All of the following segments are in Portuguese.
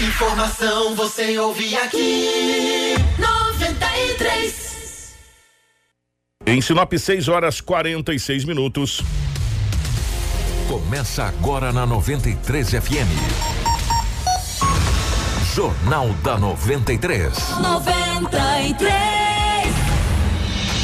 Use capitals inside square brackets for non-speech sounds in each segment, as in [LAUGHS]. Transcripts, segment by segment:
Informação você ouve aqui. 93. Em Sinop, 6 horas 46 minutos. Começa agora na 93 FM. Jornal da 93. 93.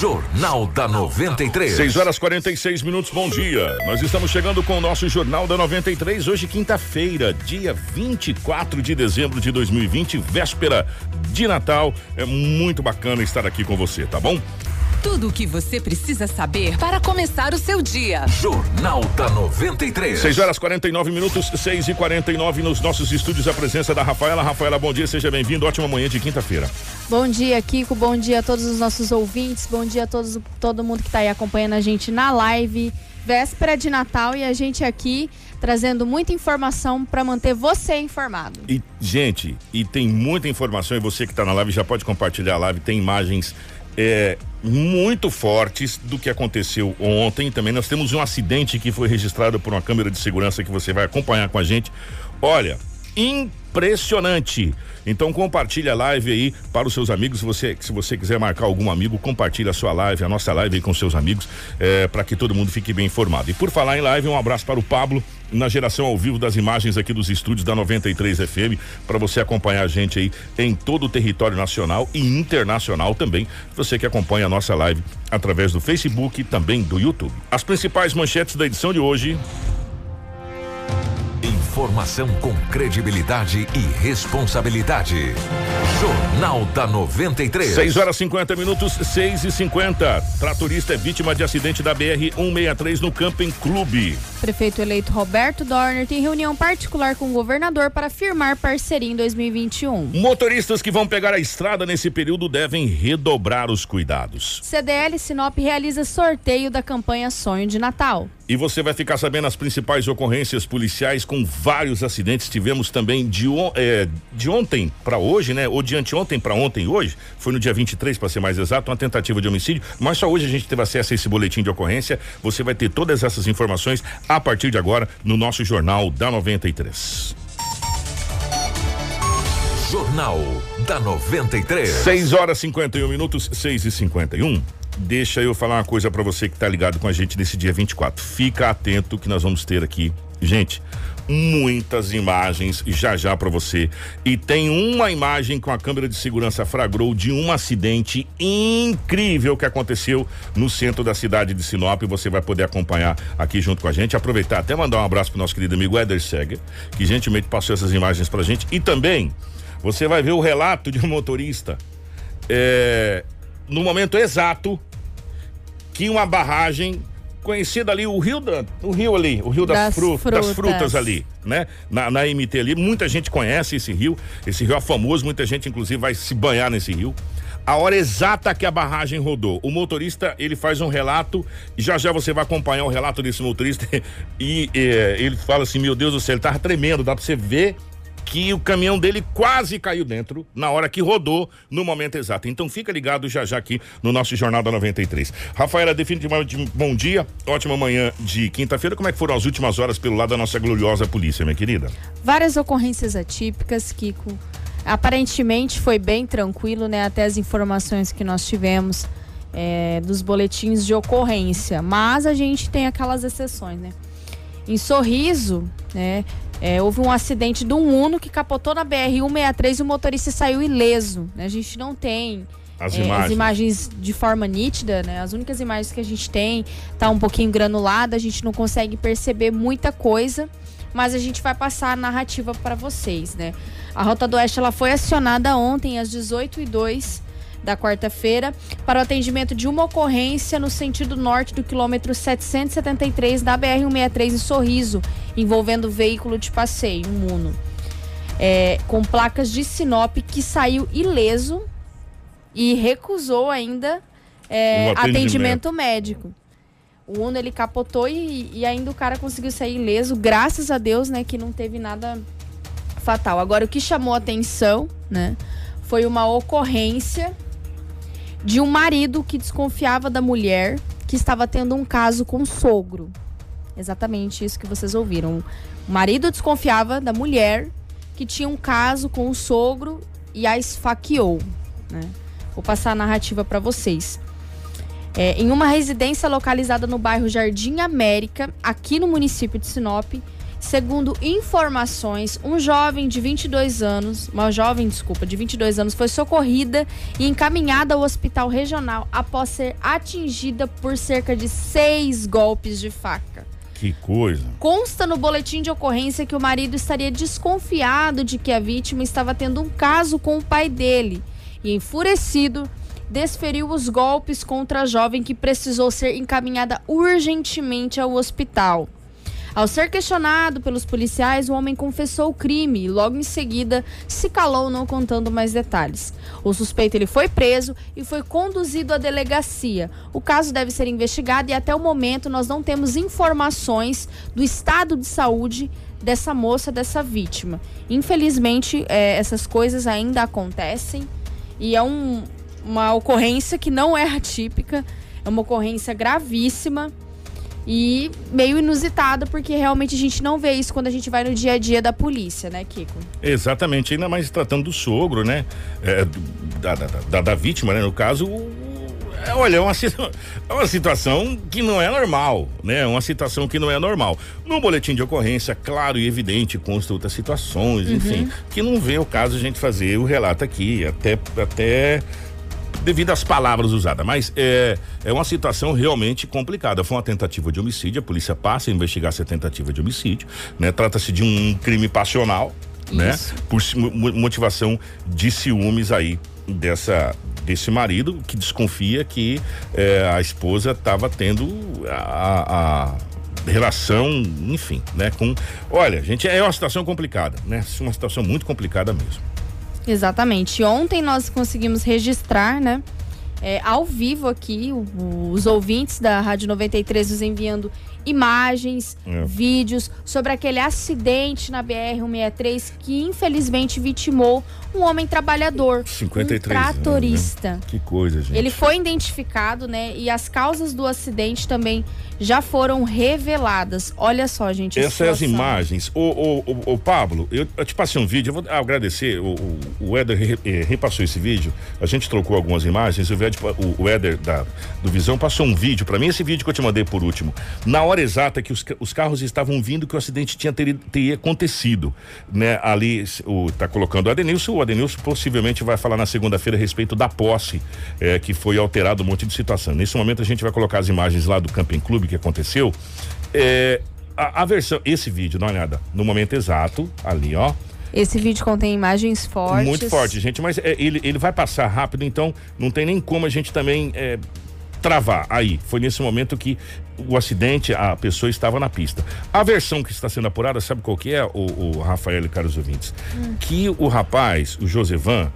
Jornal da 93. 6 horas 46 minutos, bom dia. Nós estamos chegando com o nosso Jornal da 93, hoje, quinta-feira, dia 24 de dezembro de 2020, véspera de Natal. É muito bacana estar aqui com você, tá bom? Tudo o que você precisa saber para começar o seu dia. Jornal da 93. 6 horas 49 minutos, 6 e 49 nos nossos estúdios. A presença da Rafaela. Rafaela, bom dia, seja bem-vindo. Ótima manhã de quinta-feira. Bom dia, Kiko. Bom dia a todos os nossos ouvintes. Bom dia a todos, todo mundo que está aí acompanhando a gente na live. Véspera de Natal e a gente aqui trazendo muita informação para manter você informado. E, gente, e tem muita informação e você que está na live já pode compartilhar a live. Tem imagens é, muito fortes do que aconteceu ontem. Também nós temos um acidente que foi registrado por uma câmera de segurança que você vai acompanhar com a gente. Olha, impressionante. Então compartilha a live aí para os seus amigos. Você, se você quiser marcar algum amigo, compartilha a sua live, a nossa live aí com seus amigos, é, para que todo mundo fique bem informado. E por falar em live, um abraço para o Pablo na geração ao vivo das imagens aqui dos estúdios da 93 FM, para você acompanhar a gente aí em todo o território nacional e internacional também. Você que acompanha a nossa live através do Facebook e também do YouTube. As principais manchetes da edição de hoje. Informação com credibilidade e responsabilidade. Jornal da 93. 6 horas 50 minutos, 6 e 50. Tratorista é vítima de acidente da BR 163 no Camping Clube. Prefeito eleito Roberto Dorner tem reunião particular com o governador para firmar parceria em 2021. Motoristas que vão pegar a estrada nesse período devem redobrar os cuidados. CDL Sinop realiza sorteio da campanha Sonho de Natal. E você vai ficar sabendo as principais ocorrências policiais com vários acidentes. Tivemos também de, on, é, de ontem para hoje, né? Ou de anteontem para ontem hoje. Foi no dia 23, para ser mais exato, uma tentativa de homicídio. Mas só hoje a gente teve acesso a esse boletim de ocorrência. Você vai ter todas essas informações a partir de agora no nosso Jornal da 93. Jornal da 93. 6 horas 51 minutos, 6 e 51 Deixa eu falar uma coisa para você que tá ligado com a gente nesse dia 24. Fica atento que nós vamos ter aqui, gente, muitas imagens já já para você. E tem uma imagem com a câmera de segurança fragrou de um acidente incrível que aconteceu no centro da cidade de Sinop. Você vai poder acompanhar aqui junto com a gente. Aproveitar até mandar um abraço pro nosso querido amigo Eder Seger, que gentilmente passou essas imagens pra gente. E também você vai ver o relato de um motorista. É, no momento exato que uma barragem conhecida ali, o rio da, o rio ali, o rio das, Das fru- frutas. das frutas ali, né? Na, na MT ali, muita gente conhece esse rio, esse rio é famoso, muita gente inclusive vai se banhar nesse rio. A hora exata que a barragem rodou, o motorista ele faz um relato e já já você vai acompanhar o relato desse motorista [LAUGHS] e eh, ele fala assim, meu Deus do céu, ele tava tremendo, dá pra você ver que o caminhão dele quase caiu dentro na hora que rodou no momento exato. Então fica ligado já já aqui no nosso Jornal da 93. Rafaela, definitivamente bom dia, ótima manhã de quinta-feira. Como é que foram as últimas horas pelo lado da nossa gloriosa polícia, minha querida? Várias ocorrências atípicas, Kiko. Aparentemente foi bem tranquilo, né? Até as informações que nós tivemos é, dos boletins de ocorrência. Mas a gente tem aquelas exceções, né? Em Sorriso, né? É, houve um acidente de um Uno que capotou na BR-163 e o motorista saiu ileso. Né? A gente não tem As é, imagens. as imagens de forma nítida, né? As únicas imagens que a gente tem tá um pouquinho granulada, a gente não consegue perceber muita coisa, mas a gente vai passar a narrativa para vocês, né? A Rota do Oeste ela foi acionada ontem às 18h02 da quarta-feira para o atendimento de uma ocorrência no sentido norte do quilômetro 773 da BR-163 em Sorriso, envolvendo veículo de passeio, um Uno. É, com placas de Sinop que saiu ileso e recusou ainda é, O atendimento. atendimento médico. O Uno ele capotou e, e ainda o cara conseguiu sair ileso, graças a Deus, né, que não teve nada fatal. Agora o que chamou atenção, né, foi uma ocorrência de um marido que desconfiava da mulher que estava tendo um caso com o sogro. Exatamente isso que vocês ouviram. O marido desconfiava da mulher que tinha um caso com o sogro e a esfaqueou. Né? Vou passar a narrativa para vocês. É, em uma residência localizada no bairro Jardim América, aqui no município de Sinop, segundo informações, um jovem de 22 anos, uma jovem, desculpa, de 22 anos, foi socorrida e encaminhada ao hospital regional após ser atingida por cerca de seis golpes de faca. Que coisa. Consta no boletim de ocorrência que o marido estaria desconfiado de que a vítima estava tendo um caso com o pai dele e, enfurecido, desferiu os golpes contra a jovem que precisou ser encaminhada urgentemente ao hospital. Ao ser questionado pelos policiais, o homem confessou o crime e logo em seguida se calou não contando mais detalhes. O suspeito ele foi preso e foi conduzido à delegacia. O caso deve ser investigado e até o momento nós não temos informações do estado de saúde dessa moça, dessa vítima. Infelizmente, é, essas coisas ainda acontecem e é um, uma ocorrência que não é atípica, é uma ocorrência gravíssima e meio inusitada, porque realmente a gente não vê isso quando a gente vai no dia a dia da polícia, né, Kiko? Exatamente, ainda mais tratando do sogro, né? É, da, da, da, da, vítima, né? No caso, é, olha, é uma, [LAUGHS] é uma situação que não é normal, né? É uma situação que não é normal. No boletim de ocorrência, claro e evidente, consta outras situações, uhum. enfim, que não vê o caso a gente fazer o relato aqui, até, até devido às palavras usadas, mas é, é uma situação realmente complicada. Foi uma tentativa de homicídio, a polícia passa a investigar essa tentativa de homicídio, né? Trata-se de um crime passional, né? Por motivação de ciúmes aí dessa desse marido que desconfia que é, a esposa estava tendo a, a relação, enfim, né? Com, olha, gente, é uma situação complicada, né? Uma situação muito complicada mesmo. Exatamente. Ontem nós conseguimos registrar, né? É, ao vivo aqui, os ouvintes da Rádio 93 nos enviando imagens, é. vídeos sobre aquele acidente na BR-163 que infelizmente vitimou um homem trabalhador, 53 um tratorista. Anos, né? Que coisa, gente. Ele foi identificado, né? E as causas do acidente também já foram reveladas. Olha só, gente. Essas as imagens. O, o, o, o, Pablo, eu, eu, te passei um vídeo, eu vou agradecer. O, o, Éder re, eh, repassou esse vídeo. A gente trocou algumas imagens. O, o, o Éder da, do Visão passou um vídeo para mim, esse vídeo que eu te mandei por último. Na hora exata que os, os carros estavam vindo, que o acidente tinha ter, teria acontecido. Né? Ali, o, tá colocando o Adenilson, o Adenilson possivelmente vai falar na segunda-feira a respeito da posse, é, que foi alterado um monte de situação. Nesse momento a gente vai colocar as imagens lá do Camping Clube que aconteceu. É, a, a, versão, esse vídeo, dá uma olhada, no momento exato, ali, ó. Esse vídeo contém imagens fortes. Muito forte, gente, mas é, ele, ele vai passar rápido, então não tem nem como a gente também é, travar. Aí, foi nesse momento que o acidente, a pessoa estava na pista. A versão que está sendo apurada, sabe qual que é, o, o Rafael e caros ouvintes? Hum. Que o rapaz, o Josevan,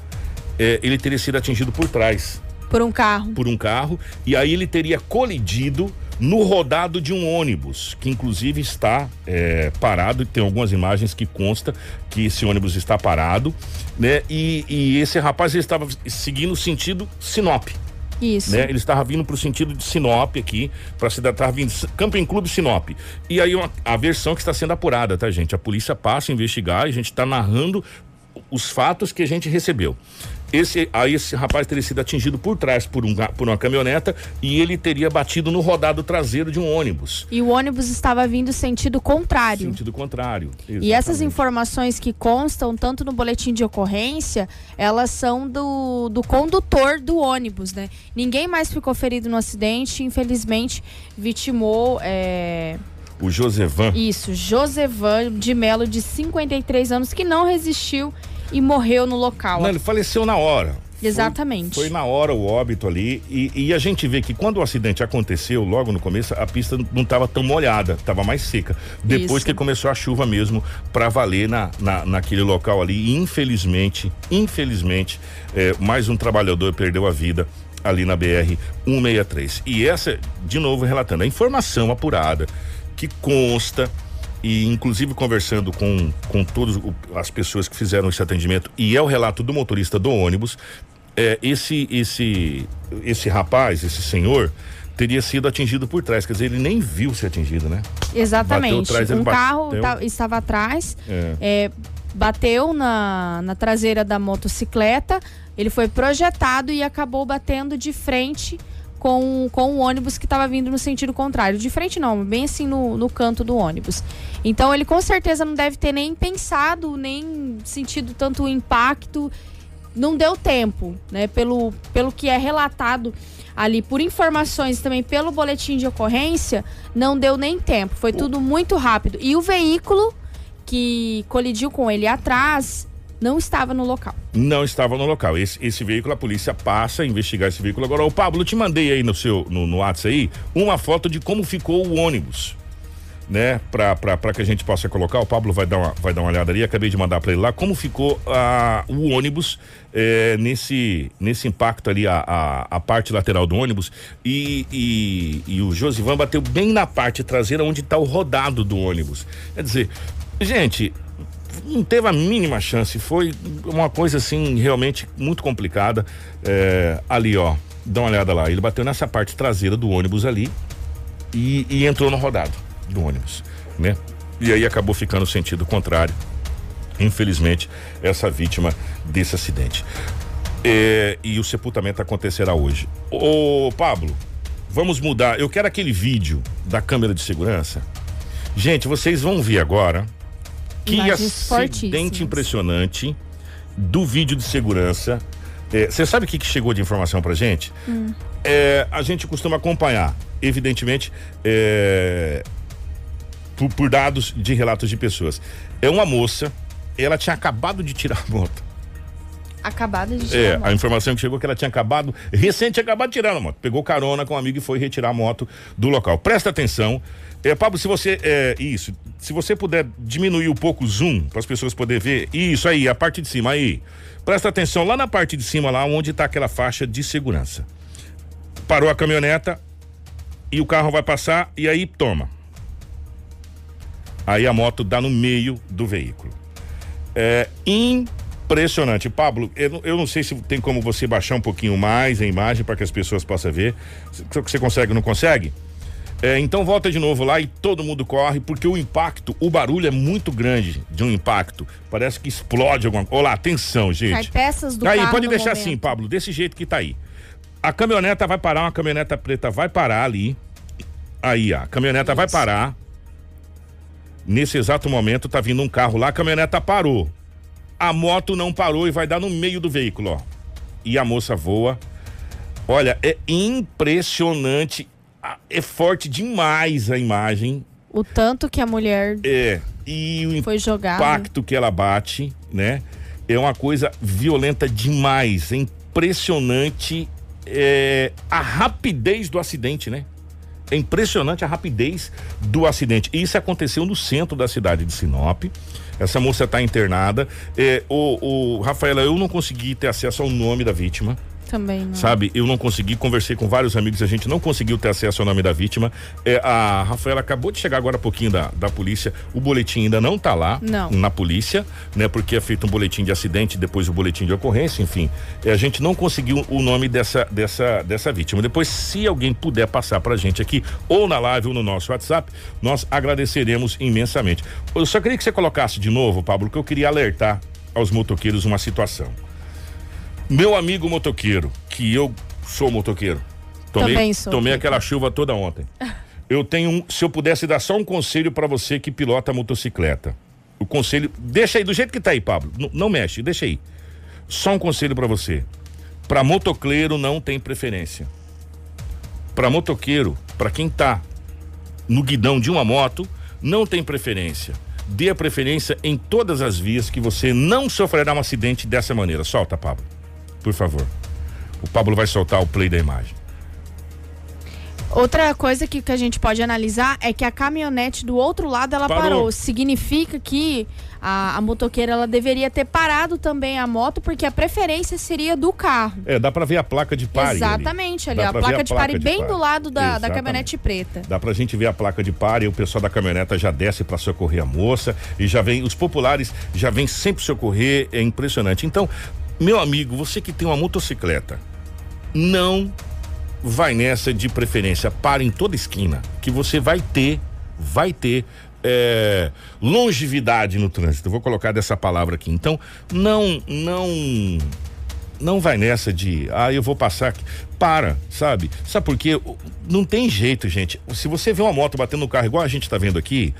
é, ele teria sido atingido por trás. Por um carro. Por um carro. E aí ele teria colidido no rodado de um ônibus, que inclusive está é, parado, tem algumas imagens que consta que esse ônibus está parado, né? E, e esse rapaz estava seguindo o sentido Sinop. Isso. Né? Ele estava vindo para o sentido de Sinop aqui, para cidade, estava vindo Camping Clube Sinop. E aí uma, a versão que está sendo apurada, tá, gente? A polícia passa a investigar a gente está narrando os fatos que a gente recebeu. Esse, aí esse rapaz teria sido atingido por trás por, um, por uma caminhoneta e ele teria batido no rodado traseiro de um ônibus. E o ônibus estava vindo sentido contrário. Sentido contrário. Exatamente. E essas informações que constam tanto no boletim de ocorrência, elas são do, do condutor do ônibus, né? Ninguém mais ficou ferido no acidente, infelizmente vitimou. É... O Josevan. Isso, Josevan de Melo, de 53 anos, que não resistiu e morreu no local. Não, ele faleceu na hora. Exatamente. Foi, foi, na hora o óbito ali. E, e, a gente vê que quando o acidente aconteceu, logo no começo, a pista não estava tão molhada, estava mais seca. Depois Isso. que começou a chuva mesmo para valer na, na, naquele local ali. E infelizmente, infelizmente, é, mais um trabalhador perdeu a vida ali na BR 163. E essa, de novo, relatando a informação apurada que consta e inclusive conversando com com todas as pessoas que fizeram esse atendimento e é o relato do motorista do ônibus é, esse esse esse rapaz esse senhor teria sido atingido por trás quer dizer ele nem viu ser atingido né Exatamente. Ele um carro ta- estava atrás, É. é, bateu na, na traseira da motocicleta, ele foi projetado e acabou batendo de frente com, com o ônibus que estava vindo no sentido contrário. De frente não, bem assim no, no canto do ônibus. Então ele com certeza não deve ter nem pensado, nem sentido tanto impacto. Não deu tempo, né? Pelo, pelo que é relatado ali por informações também pelo boletim de ocorrência, não deu nem tempo. Foi tudo muito rápido. E o veículo que colidiu com ele atrás não estava no local. não estava no local. Esse, esse veículo, a polícia passa a investigar esse veículo. Agora, o Pablo, eu te mandei aí no seu, no, no WhatsApp aí, uma foto de como ficou o ônibus. Né, pra, pra, pra que a gente possa colocar, o Pablo vai dar uma, vai dar uma olhada ali, acabei de mandar pra ele lá, como ficou ah, o ônibus eh, nesse, nesse impacto ali, a, a, a parte lateral do ônibus, e, e, e o Josivan bateu bem na parte traseira onde tá o rodado do ônibus. Quer dizer, gente, não teve a mínima chance. Foi uma coisa assim realmente muito complicada. É, ali, ó, dá uma olhada lá. Ele bateu nessa parte traseira do ônibus ali e, e entrou no rodado do ônibus, né? E aí acabou ficando sentido contrário. Infelizmente, essa vítima desse acidente. É, e o sepultamento acontecerá hoje. Ô, Pablo, vamos mudar. Eu quero aquele vídeo da câmera de segurança. Gente, vocês vão ver agora que acidente impressionante do vídeo de segurança. É, Você sabe o que, que chegou de informação pra gente? É, a gente costuma acompanhar, evidentemente, é, por, por dados de relatos de pessoas. É uma moça, ela tinha acabado de tirar a moto. Acabado de É, tirar a informação que chegou é que ela tinha acabado, recente tinha acabado de tirar a moto. Pegou carona com um amigo e foi retirar a moto do local. Presta atenção. É, Pablo, se você. É, isso. Se você puder diminuir um pouco o zoom, para as pessoas poderem ver. Isso aí, a parte de cima aí. Presta atenção lá na parte de cima, lá onde está aquela faixa de segurança. Parou a caminhoneta e o carro vai passar e aí toma. Aí a moto dá no meio do veículo. É impressionante. Pablo, eu, não- eu não sei se tem como você baixar um pouquinho mais a imagem para que as pessoas possam ver. Você consegue ou não consegue? É, então volta de novo lá e todo mundo corre, porque o impacto, o barulho é muito grande de um impacto. Parece que explode alguma coisa. Olá, atenção, gente. Cai peças do aí, pode deixar momento. assim, Pablo, desse jeito que tá aí. A caminhoneta vai parar, uma caminhoneta preta vai parar ali. Aí, a caminhoneta vai parar. Nesse exato momento tá vindo um carro lá, a caminhoneta parou. A moto não parou e vai dar no meio do veículo, ó. E a moça voa. Olha, é impressionante. Ah, É forte demais a imagem. O tanto que a mulher É. E o foi impacto que ela bate, né? É uma coisa violenta demais. É impressionante é, a rapidez do acidente, né? É impressionante a rapidez do acidente. Isso aconteceu no centro da cidade de Sinop. Essa moça está internada. É, o, o Rafaela, eu não consegui ter acesso ao nome da vítima. Também não. Sabe, eu não consegui, conversei com vários amigos, a gente não conseguiu ter acesso ao nome da vítima. É, a Rafaela acabou de chegar agora há pouquinho da, da polícia, o boletim ainda não tá lá Não. na polícia, né? Porque é feito um boletim de acidente, depois o boletim de ocorrência, enfim. É, a gente não conseguiu o nome dessa, dessa, dessa vítima. Depois, se alguém puder passar pra gente aqui, ou na live ou no nosso WhatsApp, nós agradeceremos imensamente. Eu só queria que você colocasse de novo, Pablo, que eu queria alertar aos motoqueiros uma situação. Meu amigo motoqueiro, que eu sou motoqueiro. Tomei, Também sou. tomei aquela chuva toda ontem. [LAUGHS] Eu tenho um, se eu pudesse dar só um conselho pra você que pilota motocicleta. O conselho, deixa aí do jeito que tá aí, Pablo. N- não mexe, deixa aí. Só um conselho pra você. Pra motocleiro não tem preferência. Pra motoqueiro, pra quem tá no guidão de uma moto, não tem preferência. Dê a preferência em todas as vias que você não sofrerá um acidente dessa maneira. Solta, Pablo. Por favor. O Pablo vai soltar o play da imagem. Outra coisa que, que a gente pode analisar é que a caminhonete do outro lado ela Parou. parou. Significa que a, a motoqueira ela deveria ter parado também a moto, porque a preferência seria do carro. É, dá pra ver a placa de pare. ali. Exatamente, ali, ó, a pra ver placa de pare bem pare. do lado da, da caminhonete preta. Dá pra gente ver a placa de pare e o pessoal da caminhoneta já desce pra socorrer a moça e já vem, os populares já vêm sempre socorrer, é impressionante. Então, meu amigo, você que tem uma motocicleta, não vai nessa de preferência, pare em toda esquina, que você vai ter, vai ter é, longevidade no trânsito. Vou colocar dessa palavra aqui. Então, não, não não vai nessa de, ah, eu vou passar aqui. Para, sabe? Sabe por quê? Não tem jeito, gente. Se você vê uma moto batendo no carro igual a gente tá vendo aqui,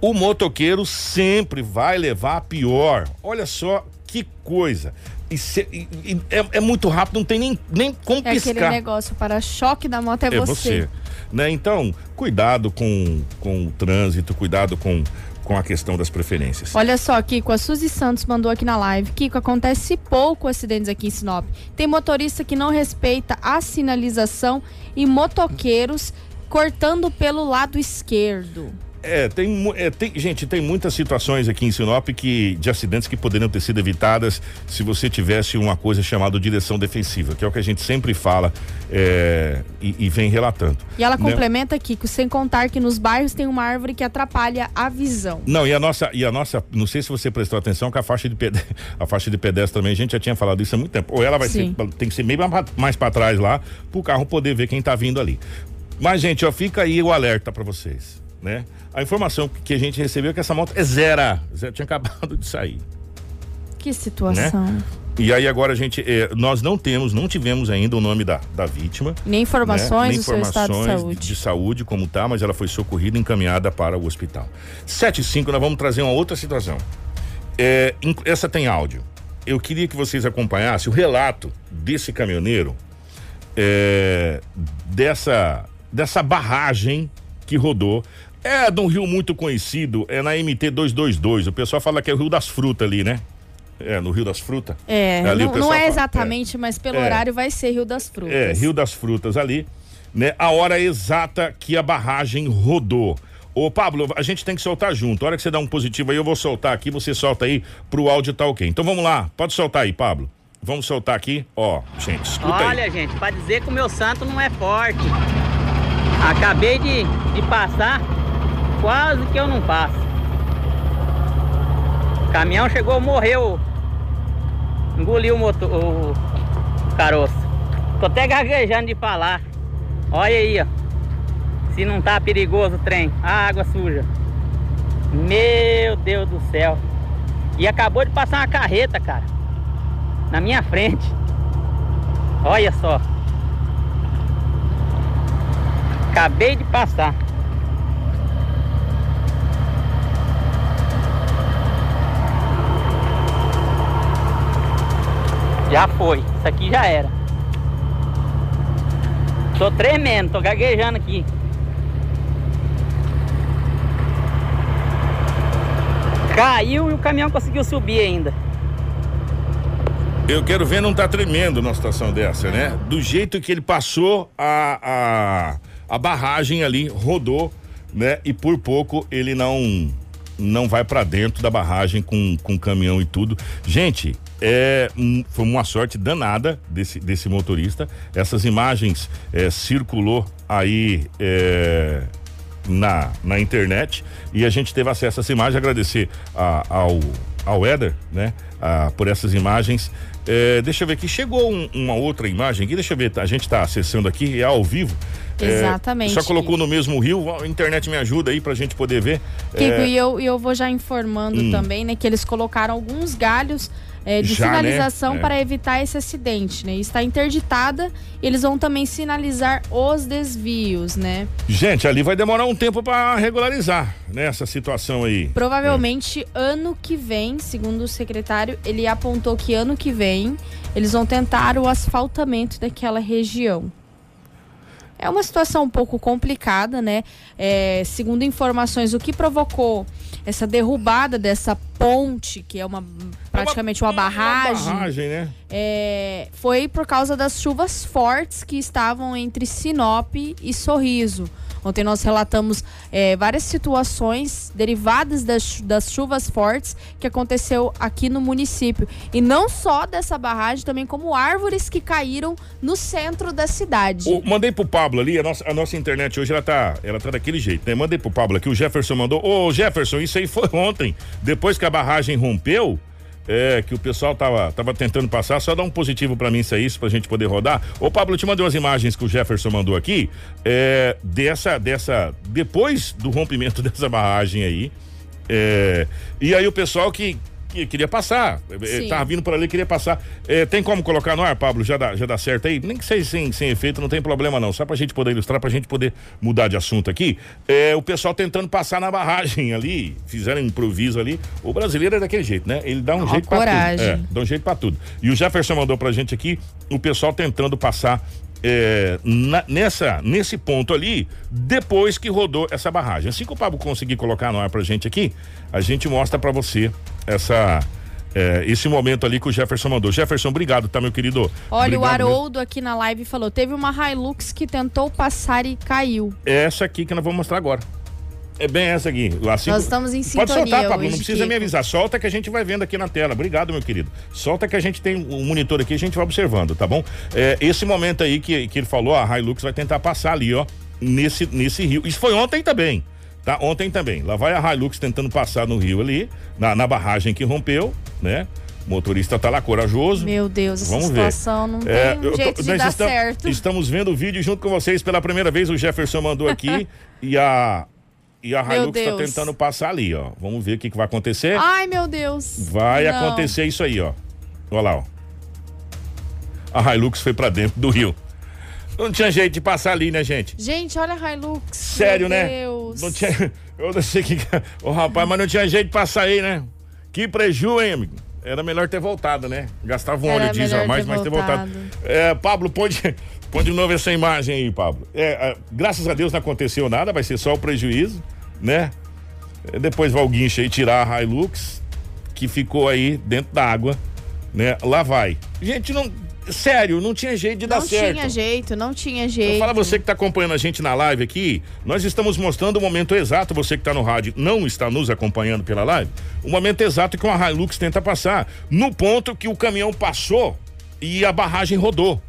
o motoqueiro sempre vai levar a pior. Olha só que coisa. E se- e- e é, é muito rápido, não tem nem, nem como É aquele piscar. negócio para choque da moto é, É você. Né? Então, cuidado com, com o trânsito, cuidado com, com a questão das preferências. Olha só, Kiko, a Suzy Santos mandou aqui na live. Kiko, acontece pouco acidentes aqui em Sinop. Tem motorista que não respeita a sinalização e motoqueiros cortando pelo lado esquerdo. É, tem, é, tem- gente, tem muitas situações aqui em Sinop que, de acidentes que poderiam ter sido evitadas se você tivesse uma coisa chamada direção defensiva, que é o que a gente sempre fala é, e, e vem relatando. E ela né? complementa, Kiko, sem contar que nos bairros tem uma árvore que atrapalha a visão. Não, e a nossa, e a nossa, não sei se você prestou atenção que a faixa de pedestre, [LAUGHS] a faixa de pedestre também, a gente já tinha falado isso há muito tempo. Ou ela vai ser, tem que ser meio mais- para trás lá, pro carro poder ver quem tá vindo ali. Mas gente, ó, fica aí o alerta para vocês, né? A informação que a gente recebeu é que essa moto é zero, zero tinha acabado de sair. Que situação. E aí agora a gente, eh, nós não temos, não tivemos ainda o nome da, da vítima. Nem informações né? do seu estado de informações saúde. de saúde como tá, mas ela foi socorrida e encaminhada para o hospital. 7 e 5, nós vamos trazer uma outra situação. É, essa tem áudio. Eu queria que vocês acompanhassem o relato desse caminhoneiro é, dessa, dessa barragem que rodou. É de um rio muito conhecido, é na MT 222. O pessoal fala que é o Rio das Frutas ali, né? É, no Rio das Frutas. É, Ali o não, não é fala- exatamente, mas pelo É. horário vai ser Rio das Frutas. É, Rio das Frutas ali, né? A hora exata que a barragem rodou. Ô, Pablo, a gente tem que soltar junto. A hora que você dá um positivo aí, eu vou soltar aqui, você solta aí pro áudio tá ok. Então vamos lá, pode soltar aí, Pablo. Vamos soltar aqui, ó, gente, escuta aí. Olha, gente, pra dizer que o meu santo não é forte. Acabei de, de passar, quase que eu não passo. O caminhão chegou, morreu. Engoliu o, motor, o caroço. Tô até gaguejando de falar. Olha aí, ó. Se não tá perigoso o trem. A água suja. Meu Deus do céu. E acabou de passar uma carreta, cara. Na minha frente. Olha só. Acabei de passar. Já foi. Isso aqui já era. Tô tremendo, tô gaguejando aqui. Caiu e o caminhão conseguiu subir ainda. Eu quero ver não tá tremendo numa situação dessa, né? Do jeito que ele passou a, a, a barragem ali, rodou, né? E por pouco ele não não vai pra dentro da barragem com, com caminhão e tudo. Gente, é, hum, foi uma sorte danada desse, desse motorista. Essas imagens é, circulou aí é, na, na internet e a gente teve acesso a essa imagem. Agradecer a- ao, ao Éder, né? a- por essas imagens. É, deixa eu ver aqui, chegou um- uma outra imagem aqui, deixa eu ver, a gente está acessando aqui, é ao vivo. É, Exatamente. só colocou no mesmo rio, a internet me ajuda aí pra gente poder ver. Kiko, É, e eu, eu vou já informando Hum. também, né, que eles colocaram alguns galhos é, de Já, né? sinalização É. para evitar esse acidente, né? Está interditada e eles vão também sinalizar os desvios, né? Gente, ali vai demorar um tempo para regularizar, né, essa situação aí. Provavelmente ano que vem, segundo o secretário, ele apontou que ano que vem eles vão tentar o asfaltamento daquela região. É uma situação um pouco complicada, né? É, segundo informações, o que provocou essa derrubada dessa ponte, que é uma É um praticamente uma, barragem. Uma barragem, né? É, foi por causa das chuvas fortes que estavam entre Sinop e Sorriso. Ontem nós relatamos é, várias situações derivadas das, das chuvas fortes que aconteceu aqui no município. E não só dessa barragem, também como árvores que caíram no centro da cidade. O, mandei pro Pablo ali, a nossa, a nossa internet hoje ela tá, ela tá daquele jeito, né? Mandei pro Pablo aqui, o Jefferson mandou. Ô Jefferson, isso aí foi [LAUGHS] ontem. Depois que a barragem rompeu, é, que o pessoal tava, tava tentando passar, só dá um positivo para mim isso aí, isso pra gente poder rodar. Ô Pablo, te mandei umas imagens que o Jefferson mandou aqui, é, dessa, dessa, depois do rompimento [LAUGHS] dessa barragem aí, é, e aí o pessoal que que queria passar. Eh, Sim. Tava vindo por ali, queria passar. Eh, tem como colocar no ar, Pablo? Já dá, já dá certo aí? Nem que seja sem, sem efeito, não tem problema não. Só pra gente poder ilustrar, pra gente poder mudar de assunto aqui. Eh, o pessoal tentando passar na barragem ali, fizeram um improviso ali. O brasileiro é daquele jeito, né? Ele dá um jeito pra coragem. tudo. É, dá um jeito pra tudo. E o Jefferson mandou pra gente aqui o pessoal tentando passar é, na- nessa, nesse ponto ali, depois que rodou essa barragem. Assim que o Pablo conseguir colocar no ar pra gente aqui, a gente mostra pra você essa. é, esse momento ali que o Jefferson mandou. Jefferson, obrigado, tá, meu querido? Olha, o Obrigado mesmo. Haroldo aqui na live falou: teve uma Hilux que tentou passar e caiu. É essa aqui que nós vamos mostrar agora. É bem essa aqui. Assim, Nós estamos em Pode sintonia soltar, Pablo, não precisa Kiko. me avisar. Solta que a gente vai vendo aqui na tela. Obrigado, meu querido. Solta que a gente tem um monitor aqui, a gente vai observando, tá bom? É, esse momento aí que, que ele falou, a Hilux vai tentar passar ali, ó, nesse, nesse rio. Isso foi ontem também, tá? Ontem também. Lá vai a Hilux tentando passar no rio ali, na, na barragem que rompeu, né? O motorista tá lá corajoso. Meu Deus, essa Vamos ver. situação não É, tem eu tô- jeito de nós dar estamos, certo. Estamos vendo o vídeo junto com vocês pela primeira vez. O Jefferson mandou aqui [LAUGHS] e a e a Meu Hilux está tentando passar ali, ó. Vamos ver o que, que vai acontecer. Ai, meu Deus. vai Não. acontecer isso aí, ó. Olha lá, ó. A Hilux foi pra dentro do rio. Não tinha jeito de passar ali, né, gente? Gente, olha a Hilux. Sério, meu né? Deus. Não tinha. [LAUGHS] Eu não sei o que. Ô, rapaz, mas não tinha jeito de passar aí, né? Que preju, hein, amigo? Era melhor ter voltado, né? Gastava um Era óleo diesel a mais, ter mas ter voltado. voltado. É, Pablo, põe de, põe de novo essa imagem aí, Pablo. É, é, graças a Deus não aconteceu nada, vai ser só o prejuízo, né? Depois vai o guincho aí tirar a Hilux, que ficou aí dentro da água, né? Lá vai. Gente, não. Sério, não tinha jeito de dar Não certo. tinha jeito, não tinha jeito. Fala você que está acompanhando a gente na live aqui, nós estamos mostrando o momento exato, você que está no rádio não está nos acompanhando pela live, o momento exato que uma Hilux tenta passar, no ponto que o caminhão passou e a barragem rodou,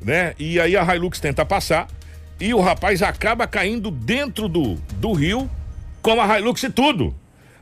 né? E aí a Hilux tenta passar e o rapaz acaba caindo dentro do, do rio com a Hilux e tudo.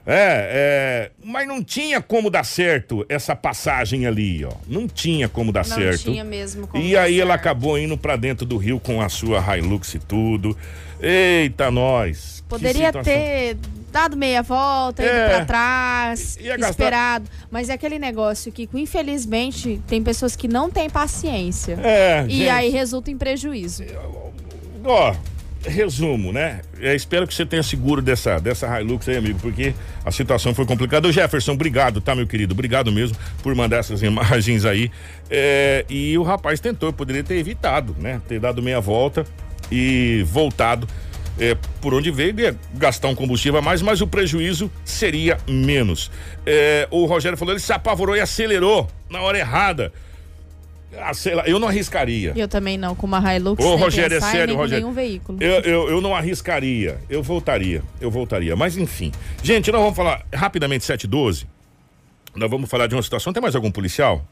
É, é, mas não tinha como dar certo essa passagem ali, ó. Não tinha como dar Não certo. tinha mesmo como E aí ela certo. acabou indo pra dentro do rio com a sua Hilux e tudo. Eita, nós. Poderia ter dado meia volta, ido É. pra trás, Ia gastar- esperado. Mas é aquele negócio que, infelizmente, tem pessoas que não têm paciência. É, E gente, aí resulta em prejuízo. ó, resumo, né? É, espero que você tenha seguro dessa, dessa Hilux aí, amigo, porque a situação foi complicada. Ô Jefferson, obrigado, tá, meu querido? Obrigado mesmo por mandar essas [LAUGHS] imagens aí. É, e o rapaz tentou, poderia ter evitado, né? Ter dado meia volta e voltado. é, por onde veio, ia gastar um combustível a mais, mas o prejuízo seria menos. É, o Rogério falou, ele se apavorou e acelerou na hora errada. Ah, sei lá, eu não arriscaria. Eu também não, com uma Hilux, Ô, nem Rogério, é sério, Rogério. nenhum veículo. Eu, eu, eu não arriscaria. Eu voltaria. Eu voltaria. Mas enfim. Gente, nós vamos falar rapidamente 712. Nós vamos falar de uma situação. Tem mais algum policial?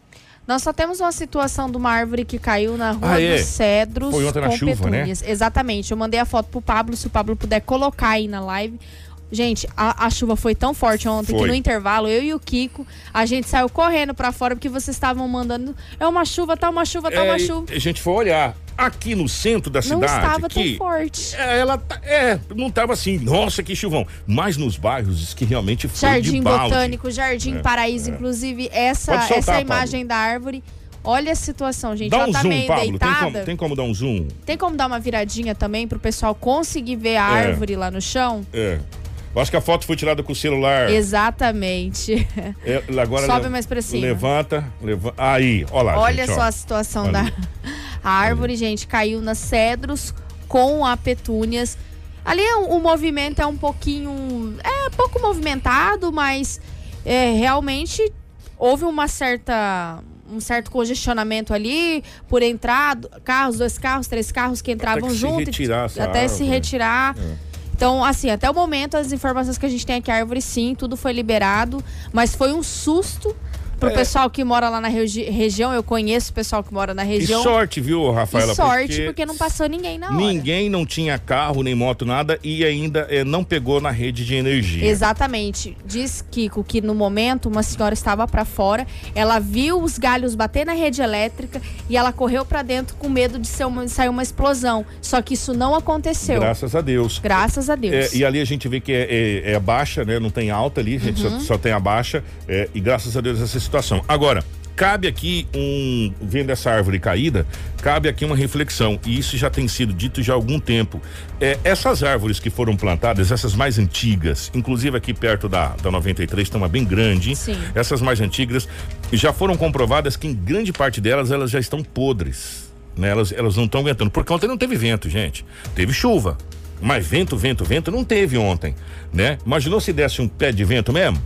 Nós só temos uma situação de uma árvore que caiu na Rua Ah, é? dos Cedros Foi ontem na com chuva, né? Exatamente. Eu mandei a foto pro Pablo, se o Pablo puder colocar aí na live. Gente, a, a chuva foi tão forte ontem Foi. que no intervalo, eu e o Kiko, a gente saiu correndo pra fora porque vocês estavam mandando. É uma chuva, tá uma chuva, tá uma É, chuva. A gente foi olhar. Aqui no centro da Não cidade. estava que, tão forte. É, ela tá- é, não tava assim, nossa, que chuvão. Mas nos bairros que realmente foi de Jardim balde. Botânico, Jardim Paraíso, inclusive, essa, soltar, essa Pablo. imagem da árvore. Olha a situação, gente. Dá ela um tá zoom, meio Pablo. Tem deitada. como, tem como dar um zoom? Tem como dar uma viradinha também pro pessoal conseguir ver a É. árvore lá no chão? É. Eu acho que a foto foi tirada com o celular. Exatamente. É, agora Sobe le- mais pra cima. Levanta, levanta. Aí, ó lá, Olha gente, só ó. a situação Ali. da [LAUGHS] a árvore, gente, caiu nas cedros com a petúnias. Ali é um- o movimento é um pouquinho. É pouco movimentado, mas é, realmente houve uma certa um certo congestionamento ali por entrar do- carros, dois carros, três carros que entravam que se junto, retirar essa até se árvore. retirar. É. Então, assim, até o momento, as informações que a gente tem aqui, a árvore sim, tudo foi liberado, mas foi um susto pro É. pessoal que mora lá na regi- região. Eu conheço o pessoal que mora na E região. sorte, viu, Rafaela? E sorte, porque... não passou ninguém na hora. Ninguém não tinha carro, nem moto, nada e ainda eh, não pegou na rede de energia. Exatamente. Diz Kiko que no momento uma senhora estava para fora, ela viu os galhos bater na rede elétrica e ela correu para dentro com medo de, ser uma- sair uma explosão. Só que isso não aconteceu. Graças a Deus. Graças a Deus. É, e ali a gente vê que é, é, é baixa, né? Não tem alta ali, a gente Uhum. só, só tem a baixa. é, e graças a Deus essa situação. Agora, cabe aqui um. Vendo essa árvore caída, cabe aqui uma reflexão. E isso já tem sido dito já há algum tempo. É, essas árvores que foram plantadas, essas mais antigas, inclusive aqui perto da, da 93, tem uma bem grande. Sim. Essas mais antigas já foram comprovadas que em grande parte delas elas já estão podres. Né? Elas, elas não estão aguentando. Porque ontem não teve vento, gente. Teve chuva. Mas vento, vento, vento não teve ontem, né? Imaginou se desse um pé de vento mesmo?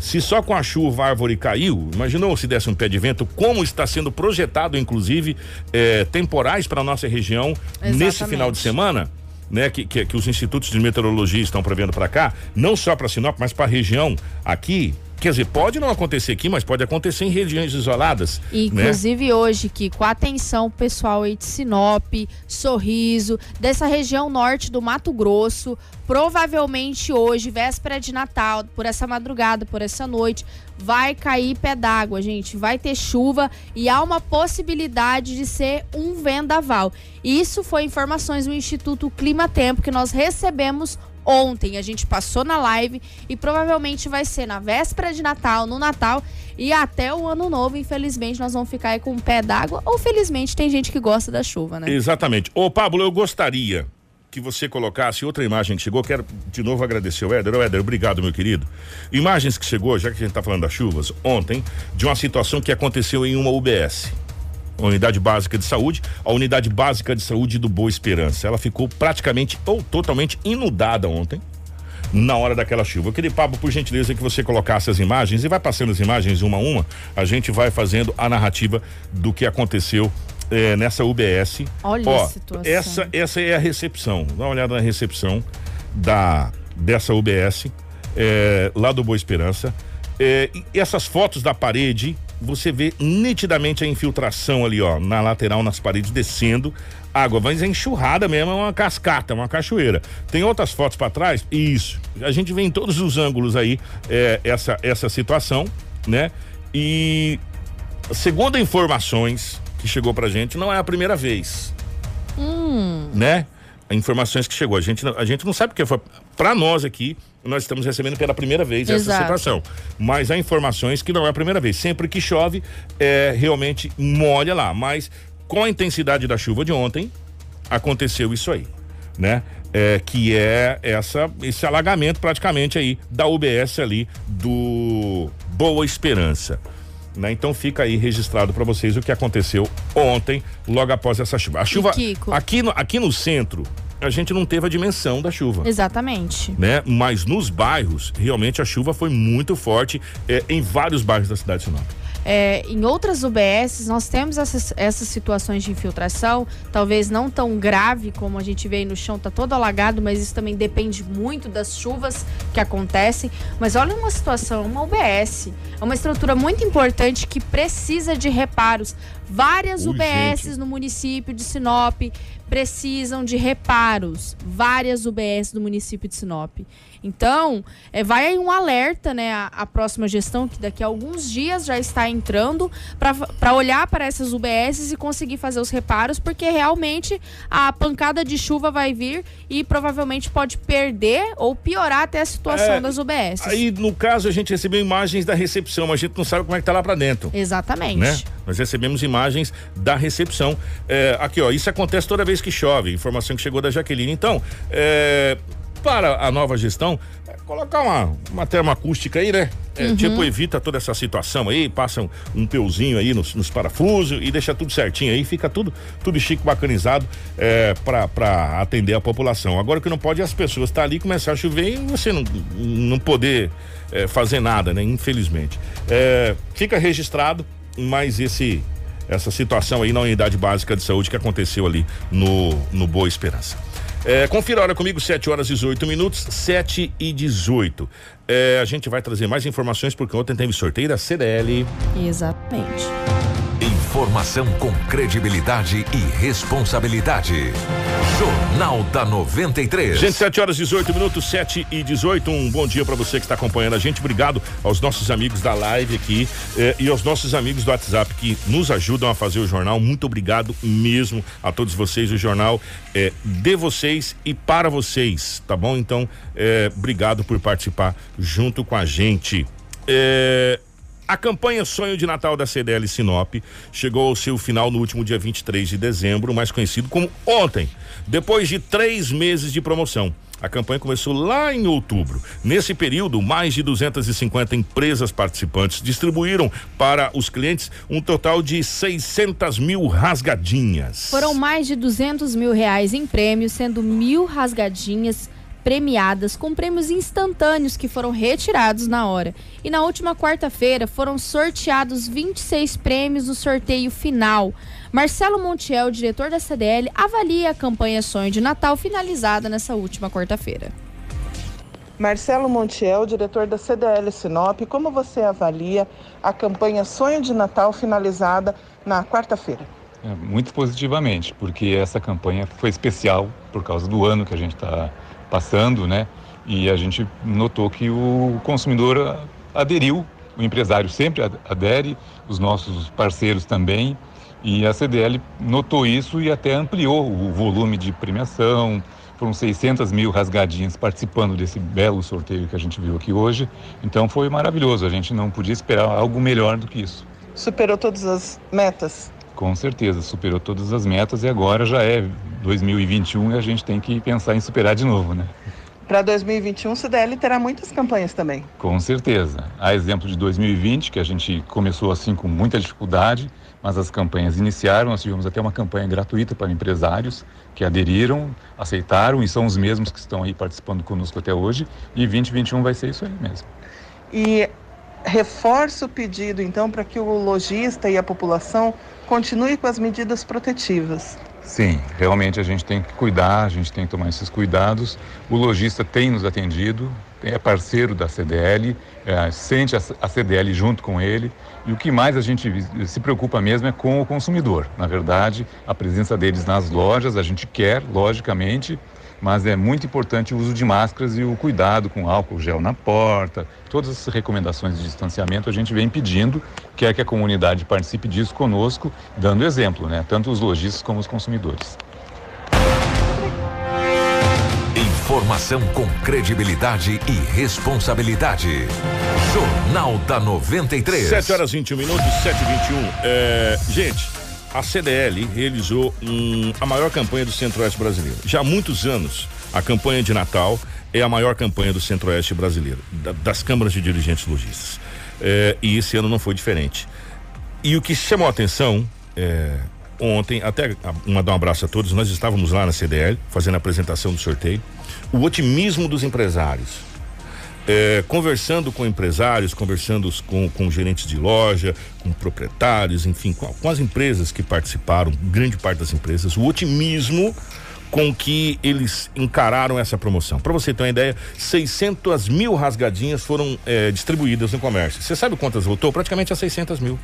Se só com a chuva a árvore caiu, imaginou se desse um pé de vento, como está sendo projetado, inclusive, eh, temporais para nossa região nesse Exatamente. final de semana? Né, que, que, que os institutos de meteorologia estão prevendo para cá, não só para Sinop, mas para a região aqui. Quer dizer, pode não acontecer aqui, mas pode acontecer em regiões isoladas. Né? Inclusive hoje, Kiko, atenção pessoal aí de Sinop, Sorriso, dessa região norte do Mato Grosso. Provavelmente hoje, véspera de Natal, por essa madrugada, por essa noite, vai cair pé d'água, gente. Vai ter chuva e há uma possibilidade de ser um vendaval. Isso foi informações do Instituto Clima Tempo que nós recebemos ontem. A gente passou na live e provavelmente vai ser na véspera de Natal, no Natal e até o ano novo. Infelizmente, nós vamos ficar aí com o pé d'água. Ou felizmente tem gente que gosta da chuva, né? Exatamente. Ô, Pablo, eu gostaria que você colocasse outra imagem que chegou. Quero de novo agradecer o Éder. Ô, Éder, obrigado, meu querido. Imagens que chegou, já que a gente está falando das chuvas, ontem, de uma situação que aconteceu em uma UBS. Unidade básica de saúde, a unidade básica de saúde do Boa Esperança. Ela ficou praticamente ou totalmente inundada ontem na hora daquela chuva. Eu queria, Pablo, por gentileza, que você colocasse as imagens e vai passando as imagens uma a uma. A gente vai fazendo a narrativa do que aconteceu eh, nessa UBS. Olha Ó, a situação. Essa, essa é a recepção. Dá uma olhada na recepção da dessa UBS eh, lá do Boa Esperança. E essas fotos da parede, você vê nitidamente a infiltração ali, ó, na lateral, nas paredes, descendo. Água, mas é enxurrada mesmo, é uma cascata, uma cachoeira. Tem outras fotos para trás? Isso. A gente vê em todos os ângulos aí eh, essa, essa situação, né? E segundo informações que chegou pra gente, não é a primeira vez. Né? Informações que chegou. A gente, não- a gente não sabe porque foi. Pra nós aqui, nós estamos recebendo pela primeira vez essa Exato. situação. Mas há informações que não é a primeira vez. Sempre que chove, é, realmente molha lá. Mas com a intensidade da chuva de ontem, aconteceu isso aí, né? É, que é essa, esse alagamento praticamente aí da UBS ali do Boa Esperança. Né? Então fica aí registrado para vocês o que aconteceu ontem, logo após essa chuva. A chuva aqui no, aqui no centro, a gente não teve a dimensão da chuva Exatamente. né? Mas nos bairros, realmente a chuva foi muito forte eh, em vários bairros da cidade de Sinop. É, em outras UBSs, nós temos essas, essas situações de infiltração, talvez não tão grave como a gente vê aí no chão, tá todo alagado, mas isso também depende muito das chuvas que acontecem. Mas olha uma situação, uma UBS, é uma estrutura muito importante que precisa de reparos. Várias Ui, UBSs gente. no município de Sinop precisam de reparos. Várias UBS do município de Sinop. Então, é, vai aí um alerta, né, a, a próxima gestão, que daqui a alguns dias já está entrando, para olhar para essas UBSs e conseguir fazer os reparos, porque realmente a pancada de chuva vai vir e provavelmente pode perder ou piorar até a situação É, das UBSs. Aí, no caso, a gente recebeu imagens da recepção, mas a gente não sabe como é que tá lá pra dentro. Exatamente. Né? Nós recebemos imagens da recepção. É, aqui, ó, isso acontece toda vez que chove. Informação que chegou da Jaqueline. Então, é, para a nova gestão é, colocar uma, uma termoacústica aí, né? É, Uhum. Tipo, evita toda essa situação aí, passa um, um peuzinho aí nos, nos parafusos e deixa tudo certinho aí, fica tudo, tudo chique, bacanizado é, pra atender a população. Agora o que não pode é as pessoas estar ali, começar a chover e você não, não poder é, fazer nada, né? Infelizmente. É, fica registrado, mas esse essa situação aí na unidade básica de saúde que aconteceu ali no, no Boa Esperança. É, confira a hora comigo, 7 horas e 18 minutos, 7 e 18. É, a gente vai trazer mais informações porque ontem teve sorteio da CDL. Exatamente. Informação com credibilidade e responsabilidade. Jornal da 93. Gente, 7 horas e 18 minutos, 7 e 18. Um bom dia para você que está acompanhando a gente. Obrigado aos nossos amigos da live aqui eh, e aos nossos amigos do WhatsApp que nos ajudam a fazer o jornal. Muito obrigado mesmo a todos vocês. O jornal é de vocês e para vocês, tá bom? Então, eh, obrigado por participar junto com a gente. É, a campanha Sonho de Natal da CDL Sinop chegou ao seu final no último dia 23 de dezembro, mais conhecido como ontem, depois de três meses de promoção. A campanha começou lá em outubro. Nesse período, mais de 250 empresas participantes distribuíram para os clientes um total de 600 mil rasgadinhas. Foram mais de 200 mil reais em prêmios, sendo mil rasgadinhas premiadas com prêmios instantâneos que foram retirados na hora. E na última quarta-feira foram sorteados 26 prêmios no sorteio final. Marcelo Montiel, diretor da CDL, avalia a campanha Sonho de Natal finalizada nessa última quarta-feira. Marcelo Montiel, diretor da CDL Sinop, como você avalia a campanha Sonho de Natal finalizada na quarta-feira? É, muito positivamente, porque essa campanha foi especial por causa do ano que a gente está passando, né? E a gente notou que o consumidor aderiu, o empresário sempre ad- adere, os nossos parceiros também, e a CDL notou isso e até ampliou o volume de premiação. Foram 600 mil rasgadinhas participando desse belo sorteio que a gente viu aqui hoje. Então foi maravilhoso, a gente não podia esperar algo melhor do que isso. Superou todas as metas? Com certeza, superou todas as metas e agora já é 2021 e a gente tem que pensar em superar de novo, né? Para 2021, CDL terá muitas campanhas também. Com certeza. Há exemplo de 2020, que a gente começou assim com muita dificuldade, mas as campanhas iniciaram. Nós tivemos até uma campanha gratuita para empresários que aderiram, aceitaram e são os mesmos que estão aí participando conosco até hoje. E 2021 vai ser isso aí mesmo. E reforça o pedido, então, para que o lojista e a população continue com as medidas protetivas. Sim, realmente a gente tem que cuidar, a gente tem que tomar esses cuidados. O lojista tem nos atendido, é parceiro da CDL, é, sente a, a CDL junto com ele. E o que mais a gente se preocupa mesmo é com o consumidor. Na verdade, a presença deles nas lojas, a gente quer, logicamente, mas é muito importante o uso de máscaras e o cuidado com álcool gel na porta. Todas essas recomendações de distanciamento a gente vem pedindo, quer que a comunidade participe disso conosco, dando exemplo, né? Tanto os lojistas como os consumidores. Informação com credibilidade e responsabilidade. Jornal da 93. 7 horas 21 minutos, 7 e 21. É, gente, a CDL realizou um, a maior campanha do Centro-Oeste brasileiro. Já há muitos anos, a campanha de Natal é a maior campanha do Centro-Oeste brasileiro, da- das câmaras de dirigentes lojistas. É, e esse ano não foi diferente. E o que chamou a atenção é, ontem, até mandar um abraço a todos, nós estávamos lá na CDL fazendo a apresentação do sorteio. O otimismo dos empresários. É, conversando com empresários, conversando com, com gerentes de loja, com proprietários, enfim, com, com as empresas que participaram, grande parte das empresas, o otimismo com que eles encararam essa promoção. Para você ter uma ideia, 600 mil rasgadinhas foram é, distribuídas no comércio. Você sabe quantas voltou? Praticamente a 600 mil.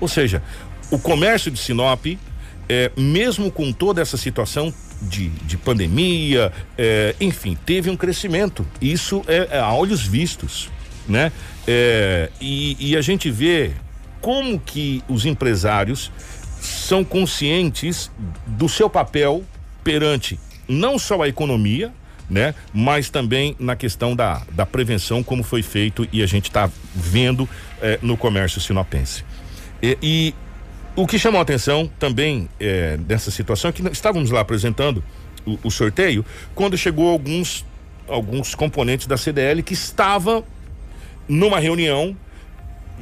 Ou seja, o comércio de Sinop, é, mesmo com toda essa situação de, de pandemia, é, enfim, teve um crescimento. Isso é, é a olhos vistos, né? É, e, e a gente vê como que os empresários são conscientes do seu papel perante não só a economia, né? Mas também na questão da, da prevenção, como foi feito e a gente está vendo eh, no comércio sinopense. E, e o que chamou a atenção também eh, dessa situação é que nós estávamos lá apresentando o, o sorteio quando chegou alguns alguns componentes da CDL que estavam numa reunião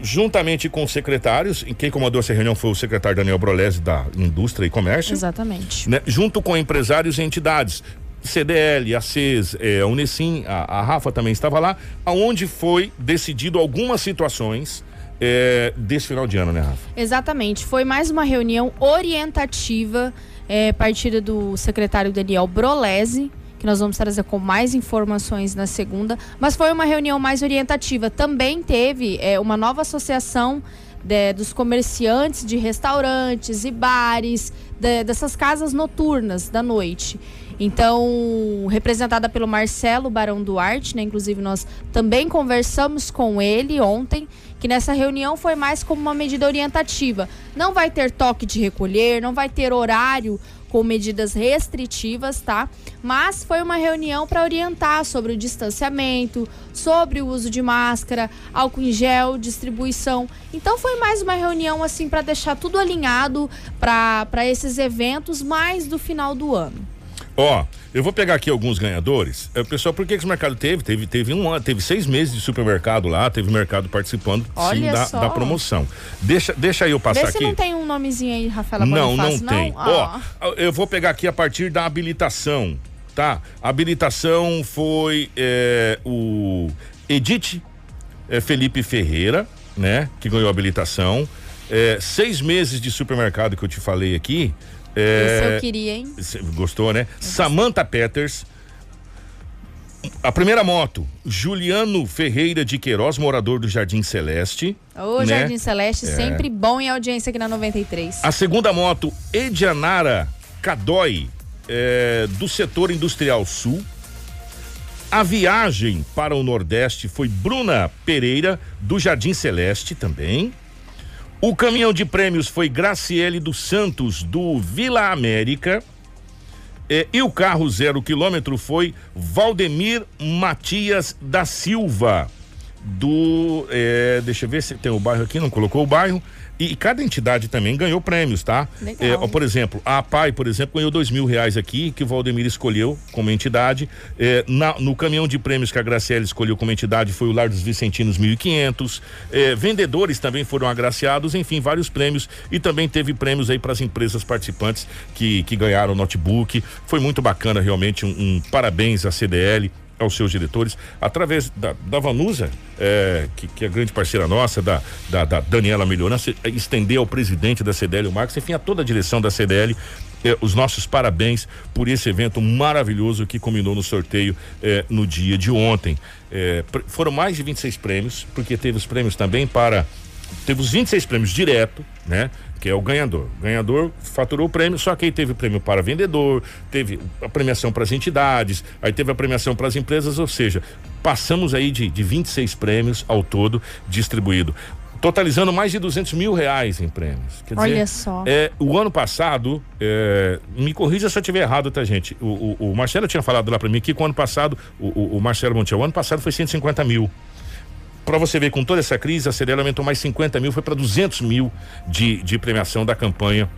juntamente com os secretários, e quem comandou essa reunião foi o secretário Daniel Brolese da Indústria e Comércio, Exatamente. né, junto com empresários e entidades. CDL, a CES, eh, a Unesim, a, a Rafa também estava lá, aonde foi decidido algumas situações eh, desse final de ano, né, Rafa? Exatamente. Foi mais uma reunião orientativa, é, partida do secretário Daniel Brolese, que nós vamos trazer com mais informações na segunda. Mas foi uma reunião mais orientativa. Também teve é, uma nova associação de- dos comerciantes de restaurantes e bares, de- dessas casas noturnas da noite. Então, representada pelo Marcelo Barão Duarte, né? Inclusive, nós também conversamos com ele ontem, que nessa reunião foi mais como uma medida orientativa. Não vai ter toque de recolher, não vai ter horário com medidas restritivas, tá? Mas foi uma reunião para orientar sobre o distanciamento, sobre o uso de máscara, álcool em gel, distribuição. Então foi mais uma reunião assim para deixar tudo alinhado para esses eventos mais do final do ano. Ó, eu vou pegar aqui alguns ganhadores. É, pessoal, por que, que esse mercado teve? Teve, teve um ano, teve seis meses de supermercado lá, teve mercado participando sim, da, da promoção. Deixa, deixa eu passar Vê aqui. não tem um nomezinho aí, Rafaela Não, não tem. Ah. Ó, eu vou pegar aqui a partir da habilitação, tá? A habilitação foi é, o Edith é, Felipe Ferreira, né? Que ganhou a habilitação. É, seis meses de supermercado que eu te falei aqui. É, Esse eu queria, hein? Gostou, né? Samantha Peters. A primeira moto, Juliano Ferreira de Queiroz, morador do Jardim Celeste. Ô, né? Jardim Celeste, É. sempre bom em audiência aqui na 93. A segunda moto, Edianara Cadói, é, do setor industrial sul. A viagem para o Nordeste foi Bruna Pereira, do Jardim Celeste também. O caminhão de prêmios foi Graciele dos Santos, do Vila América. É, e o carro zero quilômetro foi Valdemir Matias da Silva, do. é, deixa eu ver se tem o bairro aqui, não colocou o bairro. E, cada entidade também ganhou prêmios, tá? Legal. É, por exemplo, a APAI, por exemplo, ganhou dois mil reais aqui, que o Valdemir escolheu como entidade. É, na- no caminhão de prêmios que a Graciela escolheu como entidade foi o Lar dos Vicentinos 1.500. É, vendedores também foram agraciados, enfim, vários prêmios. E também teve prêmios aí para as empresas participantes que, que ganharam notebook. Foi muito bacana, realmente. Um, um parabéns à CDL aos seus diretores, através da, da Vanusa, é, que, que é grande parceira nossa, da, da, da Daniela Melhorança, é, estender ao presidente da CDL, o Marcos, enfim, a toda a direção da CDL, é, os nossos parabéns por esse evento maravilhoso que culminou no sorteio é, no dia de ontem. Foram mais de 26 prêmios, porque teve os prêmios também para teve os 26 prêmios direto, né? Que é o ganhador. O ganhador faturou o prêmio, só que aí teve prêmio para vendedor, teve a premiação para as entidades, aí teve a premiação para as empresas, ou seja, passamos aí de, de 26 prêmios ao todo distribuído. Totalizando mais de 200 mil reais em prêmios. Quer dizer, Olha só. é, o ano passado, é, me corrija se eu estiver errado, tá, gente? O, o- o Marcelo tinha falado lá para mim que o ano passado, o, o- o Marcelo Montiel, o ano passado foi 150 mil. Para você ver, com toda essa crise, a CDL aumentou mais 50 mil, foi para 200 mil de, de premiação da campanha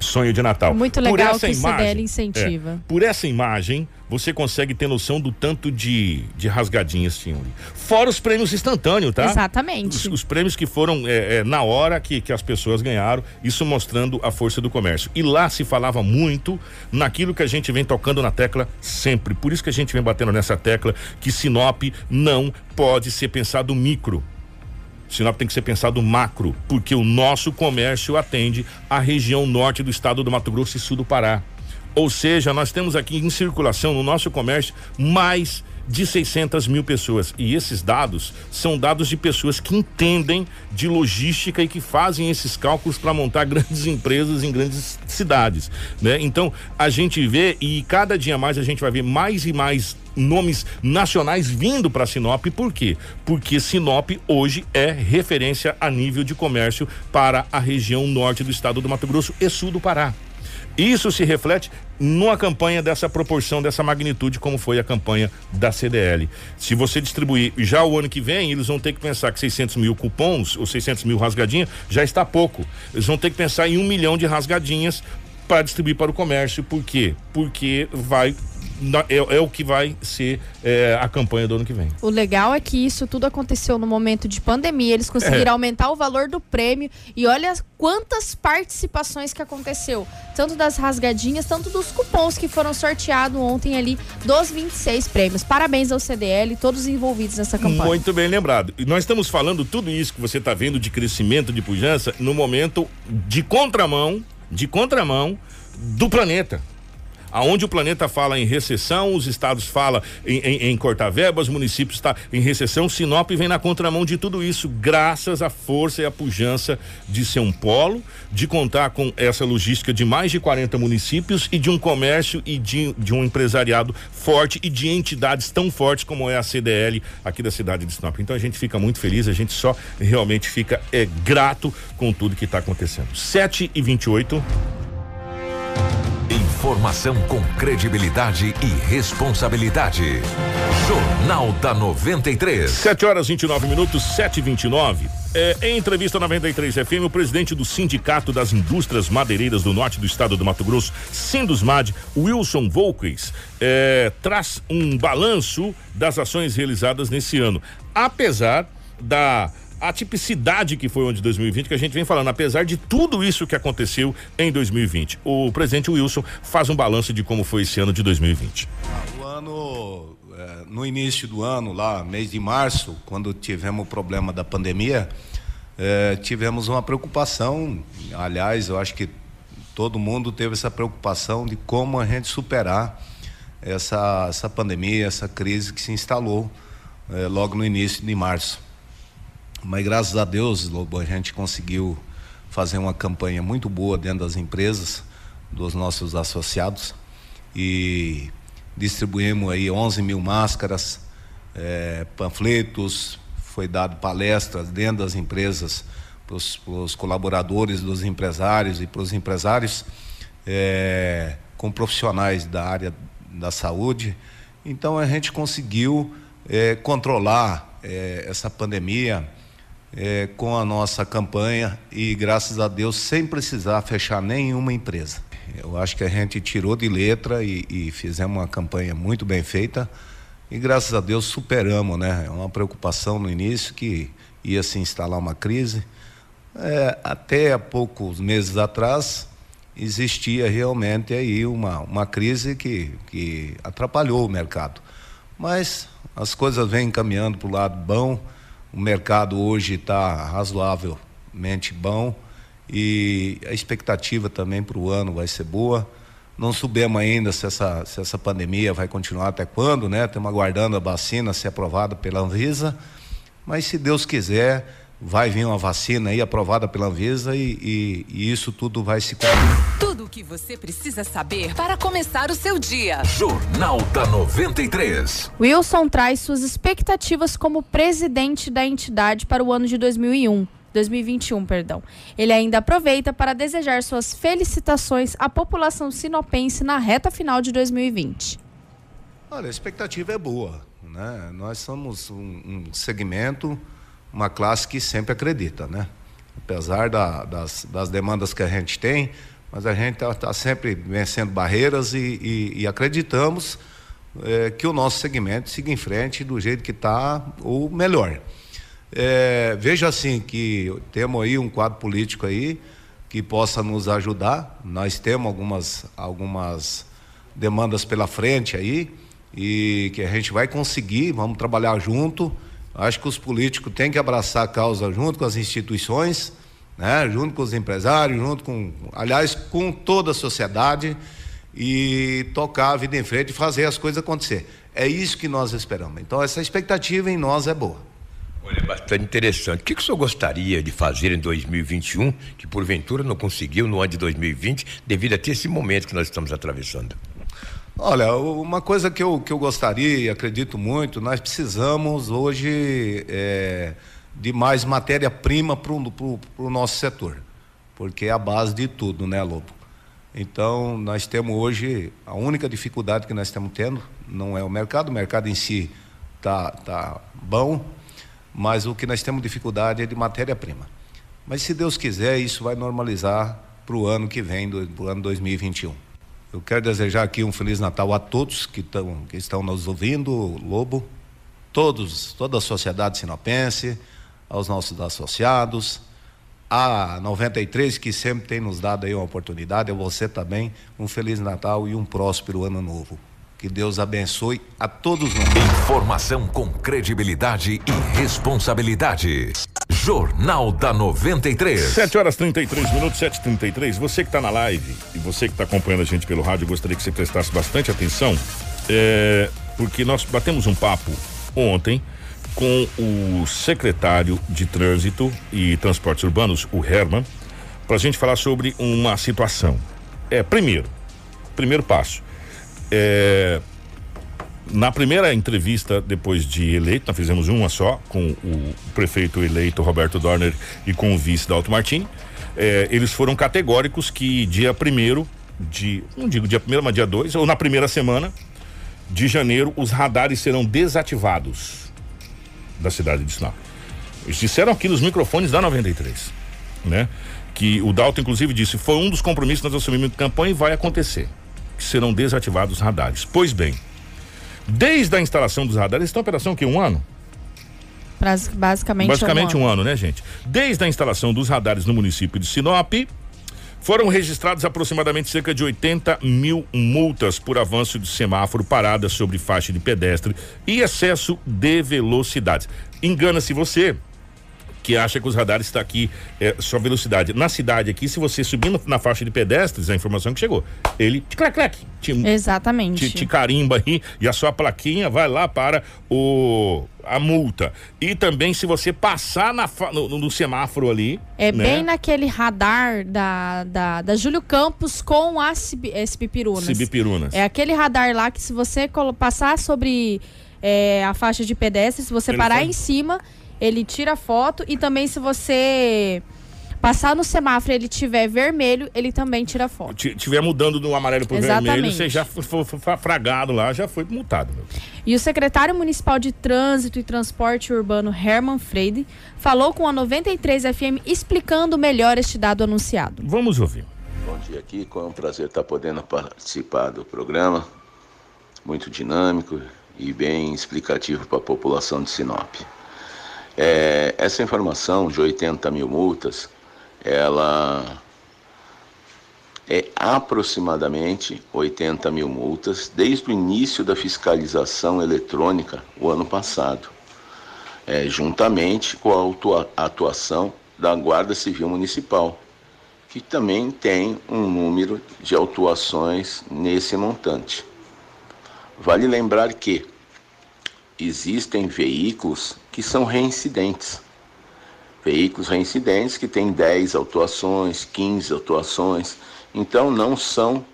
Sonho de Natal. Muito Por legal essa que o CDL imagem- incentiva. é, por essa imagem, você consegue ter noção do tanto de, de rasgadinhas tinham ali. Fora os prêmios instantâneos, tá? Exatamente. Os, os prêmios que foram é, é, na hora que, que as pessoas ganharam, isso mostrando a força do comércio. E lá se falava muito naquilo que a gente vem tocando na tecla sempre. Por isso que a gente vem batendo nessa tecla que Sinop não pode ser pensado micro. Sinop tem que ser pensado macro, porque o nosso comércio atende a região norte do estado do Mato Grosso e sul do Pará. Ou seja, nós temos aqui em circulação no nosso comércio mais de 600 mil pessoas. E esses dados são dados de pessoas que entendem de logística e que fazem esses cálculos para montar [LAUGHS] grandes empresas em grandes cidades. Né? Então, a gente vê e cada dia mais a gente vai ver mais e mais nomes nacionais vindo para Sinop. Por quê? Porque Sinop hoje é referência a nível de comércio para a região norte do estado do Mato Grosso e sul do Pará. Isso se reflete numa campanha dessa proporção, dessa magnitude, como foi a campanha da CDL. Se você distribuir já o ano que vem, eles vão ter que pensar que 600 mil cupons ou 600 mil rasgadinhas já está pouco. Eles vão ter que pensar em um milhão de rasgadinhas para distribuir para o comércio. Por quê? Porque vai é, é, o que vai ser é, a campanha do ano que vem. O legal é que isso tudo aconteceu no momento de pandemia. Eles conseguiram é. aumentar o valor do prêmio e olha quantas participações que aconteceu. Tanto das rasgadinhas, tanto dos cupons que foram sorteados ontem ali dos 26 prêmios. Parabéns ao CDL e todos os envolvidos nessa campanha. Muito bem lembrado. E nós estamos falando tudo isso que você está vendo de crescimento de pujança no momento de contramão, de contramão do planeta aonde o planeta fala em recessão, os estados falam em, em, em cortar verbas, municípios está em recessão, Sinop vem na contramão de tudo isso, graças à força e à pujança de ser um polo, de contar com essa logística de mais de 40 municípios e de um comércio e de, de um empresariado forte e de entidades tão fortes como é a CDL aqui da cidade de Sinop. Então a gente fica muito feliz, a gente só realmente fica é, grato com tudo que está acontecendo. 7 e 28 Informação com credibilidade e responsabilidade. Jornal da 93. 7 horas 29 minutos, 7 e 29 é, Em entrevista 93 FM, o presidente do Sindicato das Indústrias Madeireiras do Norte do Estado do Mato Grosso, Sindusmad, Wilson Volques, é, traz um balanço das ações realizadas nesse ano. Apesar da a tipicidade que foi o ano de 2020 que a gente vem falando, apesar de tudo isso que aconteceu em 2020. O presidente Wilson faz um balanço de como foi esse ano de 2020. Ah, o ano, é, no início do ano, lá, mês de março, quando tivemos o problema da pandemia, é, tivemos uma preocupação. Aliás, eu acho que todo mundo teve essa preocupação de como a gente superar essa, essa pandemia, essa crise que se instalou é, logo no início de março. Mas graças a Deus, Lobo, a gente conseguiu fazer uma campanha muito boa dentro das empresas, dos nossos associados, e distribuímos aí 11 mil máscaras, é, panfletos, foi dado palestras dentro das empresas para os colaboradores dos empresários e para os empresários é, com profissionais da área da saúde. Então a gente conseguiu é, controlar é, essa pandemia é, com a nossa campanha e, graças a Deus, sem precisar fechar nenhuma empresa. Eu acho que a gente tirou de letra e, e fizemos uma campanha muito bem feita e, graças a Deus, superamos, né? É uma preocupação no início que ia se instalar uma crise. É, até há poucos meses atrás existia realmente aí uma, uma crise que, que atrapalhou o mercado. Mas as coisas vêm caminhando para o lado bom o mercado hoje está razoavelmente bom e a expectativa também para o ano vai ser boa. Não sabemos ainda se essa, se essa pandemia vai continuar até quando, né? Estamos aguardando a vacina ser aprovada pela Anvisa, mas se Deus quiser, vai vir uma vacina aí aprovada pela Anvisa e, e, e isso tudo vai se cumprir. Tudo o que você precisa saber para começar o seu dia. Jornal da 93. Wilson traz suas expectativas como presidente da entidade para o ano de 2001. 2021, perdão. Ele ainda aproveita para desejar suas felicitações à população sinopense na reta final de 2020. Olha, a expectativa é boa, né? Nós somos um, um segmento uma classe que sempre acredita, né? Apesar da, das, das, demandas que a gente tem, mas a gente está tá sempre vencendo barreiras e, e, e acreditamos é, que o nosso segmento siga em frente do jeito que está, ou melhor. É, veja assim que temos aí um quadro político aí que possa nos ajudar. Nós temos algumas, algumas demandas pela frente aí e que a gente vai conseguir, vamos trabalhar junto Acho que os políticos têm que abraçar a causa junto com as instituições, né? junto com os empresários, junto com, aliás, com toda a sociedade e tocar a vida em frente e fazer as coisas acontecer. É isso que nós esperamos. Então, essa expectativa em nós é boa. Olha, bastante interessante. O que, que o senhor gostaria de fazer em 2021 que porventura não conseguiu no ano de 2020 devido a esse momento que nós estamos atravessando? Olha, uma coisa que eu, que eu gostaria e acredito muito, nós precisamos hoje é, de mais matéria-prima para o nosso setor, porque é a base de tudo, né, Lobo? Então, nós temos hoje, a única dificuldade que nós estamos tendo não é o mercado, o mercado em si está tá bom, mas o que nós temos dificuldade é de matéria-prima. Mas se Deus quiser, isso vai normalizar para o ano que vem, do, pro ano 2021. Eu quero desejar aqui um Feliz Natal a todos que, tão, que estão nos ouvindo, Lobo, todos, toda a sociedade sinopense, aos nossos associados, a 93 que sempre tem nos dado aí uma oportunidade, a você também, um Feliz Natal e um próspero ano novo. Que Deus abençoe a todos nós. Informação com credibilidade e responsabilidade. Jornal da 93. 7 horas 33 minutos, 7h33. Você que está na live e você que está acompanhando a gente pelo rádio, gostaria que você prestasse bastante atenção, é, porque nós batemos um papo ontem com o secretário de Trânsito e Transportes Urbanos, o Herman, para a gente falar sobre uma situação. É, primeiro, primeiro passo. É, na primeira entrevista, depois de eleito, nós fizemos uma só, com o prefeito eleito Roberto Dorner e com o vice Dalto Martini. É, eles foram categóricos que dia primeiro de, não digo dia primeiro, mas dia dois, ou na primeira semana de janeiro, os radares serão desativados da cidade de Sinop. Eles disseram aqui nos microfones da 93, né? Que o Dalton, inclusive, disse: foi um dos compromissos que nós assumimos de campanha e vai acontecer. Que serão desativados os radares. Pois bem, desde a instalação dos radares, estão em operação que um ano? Basicamente, Basicamente um um ano. ano, né, gente? Desde a instalação dos radares no município de Sinop, foram registrados aproximadamente cerca de 80 mil multas por avanço de semáforo, parada sobre faixa de pedestre e excesso de velocidade. Engana-se você que acha que os radares está aqui é, só velocidade. Na cidade aqui, se você subir na faixa de pedestres, a informação que chegou, ele te clac, clac, te, Exatamente. te, te carimba aí e a sua plaquinha vai lá para o a multa. E também se você passar na, no, no semáforo ali, É né? bem naquele radar da, da, da Júlio Campos com a Cibi- eh, Cibipirunas. Cibipirunas. É aquele radar lá que se você passar sobre eh, a faixa de pedestre, se você Ele parar faz- em cima, ele tira foto e também se você passar no semáforo e ele tiver vermelho, ele também tira foto. Ti- tiver mudando do amarelo pro vermelho, Exatamente. você já foi, foi- foi fragado lá, já foi multado. Meu. E o secretário municipal de Trânsito e Transporte Urbano, Herman Freire, falou com a 93 FM explicando melhor este dado anunciado. Vamos ouvir. Bom dia, Kiko. É um prazer estar podendo participar do programa. Muito dinâmico e bem explicativo para a população de Sinop. É, essa informação de 80 mil multas, ela é aproximadamente 80 mil multas desde o início da fiscalização eletrônica o ano passado, é, juntamente com a atuação da Guarda Civil Municipal, que também tem um número de autuações nesse montante. Vale lembrar que existem veículos que são reincidentes. Veículos reincidentes que têm 10 autuações, 15 autuações, então não são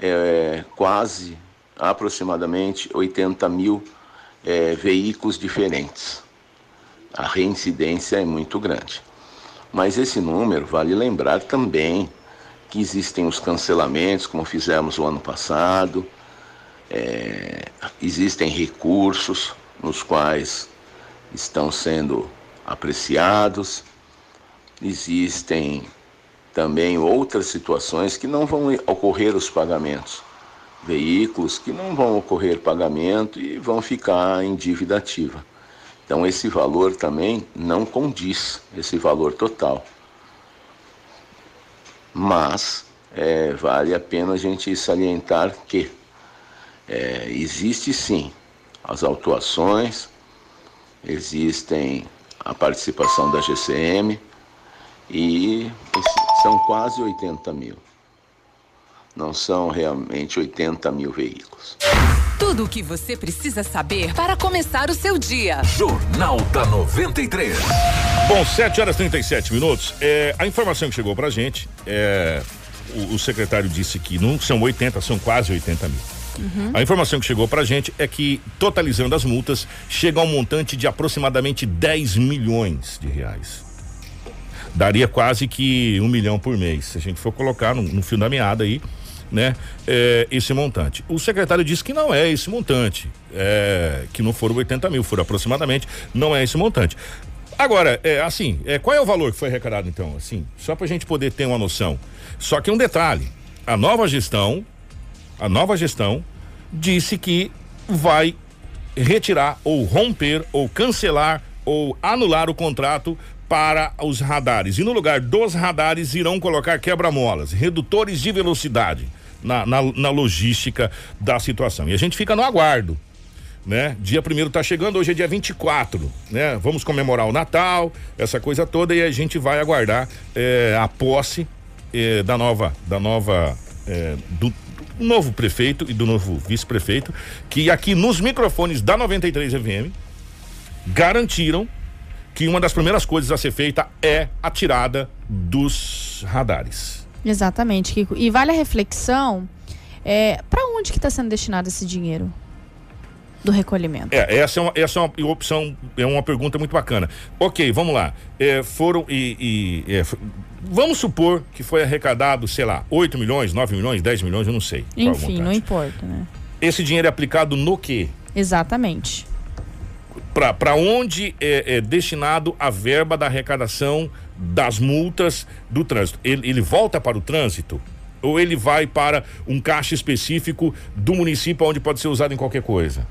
é, quase aproximadamente 80 mil é, veículos diferentes. A reincidência é muito grande. Mas esse número vale lembrar também que existem os cancelamentos, como fizemos o ano passado, é, existem recursos nos quais estão sendo apreciados, existem também outras situações que não vão ocorrer os pagamentos, veículos que não vão ocorrer pagamento e vão ficar em dívida ativa. Então esse valor também não condiz, esse valor total. Mas é, vale a pena a gente salientar que é, existe sim as autuações, existem a participação da GCM e são quase 80 mil. Não são realmente 80 mil veículos. Tudo o que você precisa saber para começar o seu dia. Jornal da 93. Bom, 7 horas e 37 minutos. É, a informação que chegou pra gente, é, o, o secretário disse que não são 80, são quase 80 mil. A informação que chegou pra gente é que, totalizando as multas, chega a um montante de aproximadamente 10 milhões de reais. Daria quase que um milhão por mês, se a gente for colocar no, no fio da meada aí, né? é, esse montante. O secretário disse que não é esse montante, é, que não foram 80 mil, foram aproximadamente, não é esse montante. Agora, é assim, é, qual é o valor que foi arrecadado então? Assim, só pra gente poder ter uma noção. Só que um detalhe, a nova gestão, a nova gestão disse que vai retirar ou romper ou cancelar ou anular o contrato para os radares. E no lugar dos radares irão colocar quebra-molas, redutores de velocidade na, na, na logística da situação. E a gente fica no aguardo né? Dia primeiro tá chegando, hoje é dia 24, né? Vamos comemorar o Natal, essa coisa toda e a gente vai aguardar eh, a posse eh, da nova, da nova, do, do novo prefeito e do novo vice-prefeito, que aqui nos microfones da 93 FM garantiram que uma das primeiras coisas a ser feita é a tirada dos radares. Exatamente, Kiko. E vale a reflexão, é, para onde que está sendo destinado esse dinheiro? Do recolhimento? É, essa é uma, essa é uma opção, é uma pergunta muito bacana. Ok, vamos lá. É, foram e. e é, vamos supor que foi arrecadado, sei lá, 8 milhões, 9 milhões, 10 milhões, eu não sei. Enfim, não importa, né? Esse dinheiro é aplicado no quê? Exatamente. Para onde é, é, destinado a verba da arrecadação das multas do trânsito? Ele, ele volta para o trânsito? Ou ele vai para um caixa específico do município onde pode ser usado em qualquer coisa?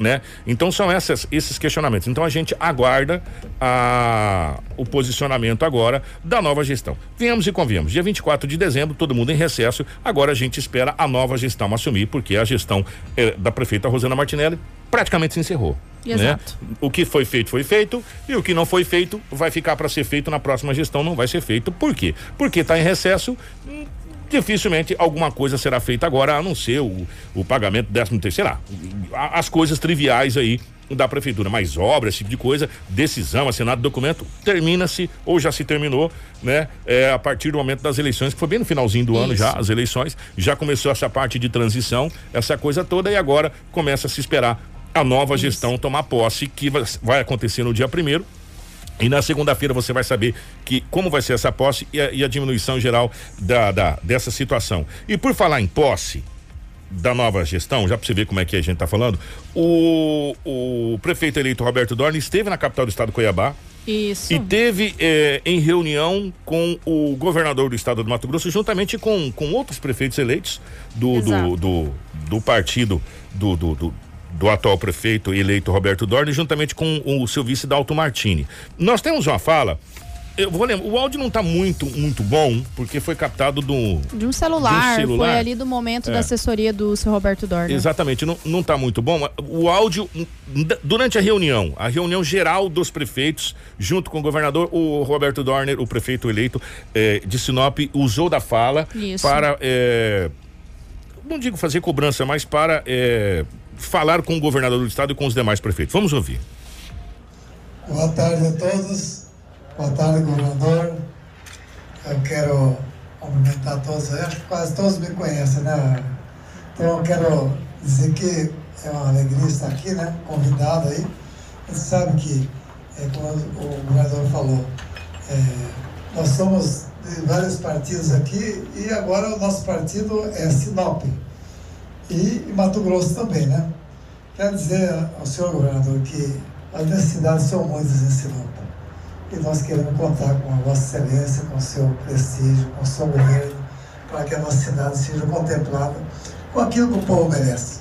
Né? Então são essas, esses questionamentos. Então a gente aguarda a, o posicionamento agora da nova gestão. Viemos e conviemos. Dia 24 de dezembro, todo mundo em recesso. Agora a gente espera a nova gestão assumir, porque a gestão eh, da prefeita Rosana Martinelli praticamente se encerrou. Né? Exato. Né? O que foi feito foi feito e o que não foi feito vai ficar para ser feito na próxima gestão não vai ser feito. Por quê? Porque está em recesso dificilmente alguma coisa será feita agora, a não ser o, o pagamento décimo terceiro, sei lá, as coisas triviais aí da prefeitura, mas obras, esse tipo de coisa, decisão, assinado documento, termina-se ou já se terminou, né? É, a partir do momento das eleições, que foi bem no finalzinho do Isso. ano já, as eleições, já começou essa parte de transição, essa coisa toda, e agora começa a se esperar a nova Isso. gestão tomar posse, que vai acontecer no dia primeiro, e na segunda-feira você vai saber que como vai ser essa posse e a, e a diminuição geral da, da, dessa situação. E por falar em posse da nova gestão, já para você ver como é que a gente está falando, o, o prefeito eleito Roberto Dorne esteve na capital do estado Cuiabá. Isso. E teve eh, em reunião com o governador do estado do Mato Grosso, juntamente com, com outros prefeitos eleitos do, do, do, do, partido do, do, do do atual prefeito eleito Roberto Dorne, juntamente com o seu vice Dalto Martini. Nós temos uma fala. Eu vou lembrar, o áudio não está muito, muito bom, porque foi captado do. De um celular, de um celular. foi ali do momento é. da assessoria do seu Roberto Dorne. Exatamente, não, não tá muito bom. O áudio, durante a reunião, a reunião geral dos prefeitos, junto com o governador, o Roberto Dorner, o prefeito eleito eh, de Sinop, usou da fala Isso. para. Eh, não digo fazer cobrança, mas para eh, falar com o governador do estado e com os demais prefeitos. Vamos ouvir. Boa tarde a todos. Boa tarde, governador. Eu quero cumprimentar todos. Eu acho que quase todos me conhecem, né? Então eu quero dizer que é uma alegria estar aqui, né? Convidado aí. Você sabe que, é, como o governador falou, é, nós somos de vários partidos aqui e agora o nosso partido é Sinop e Mato Grosso também, né? Quero dizer ao senhor governador que as necessidades são muitas em Sinop e nós queremos contar com a Vossa Excelência, com o seu prestígio, com o seu governo, para que a nossa cidade seja contemplada com aquilo que o povo merece.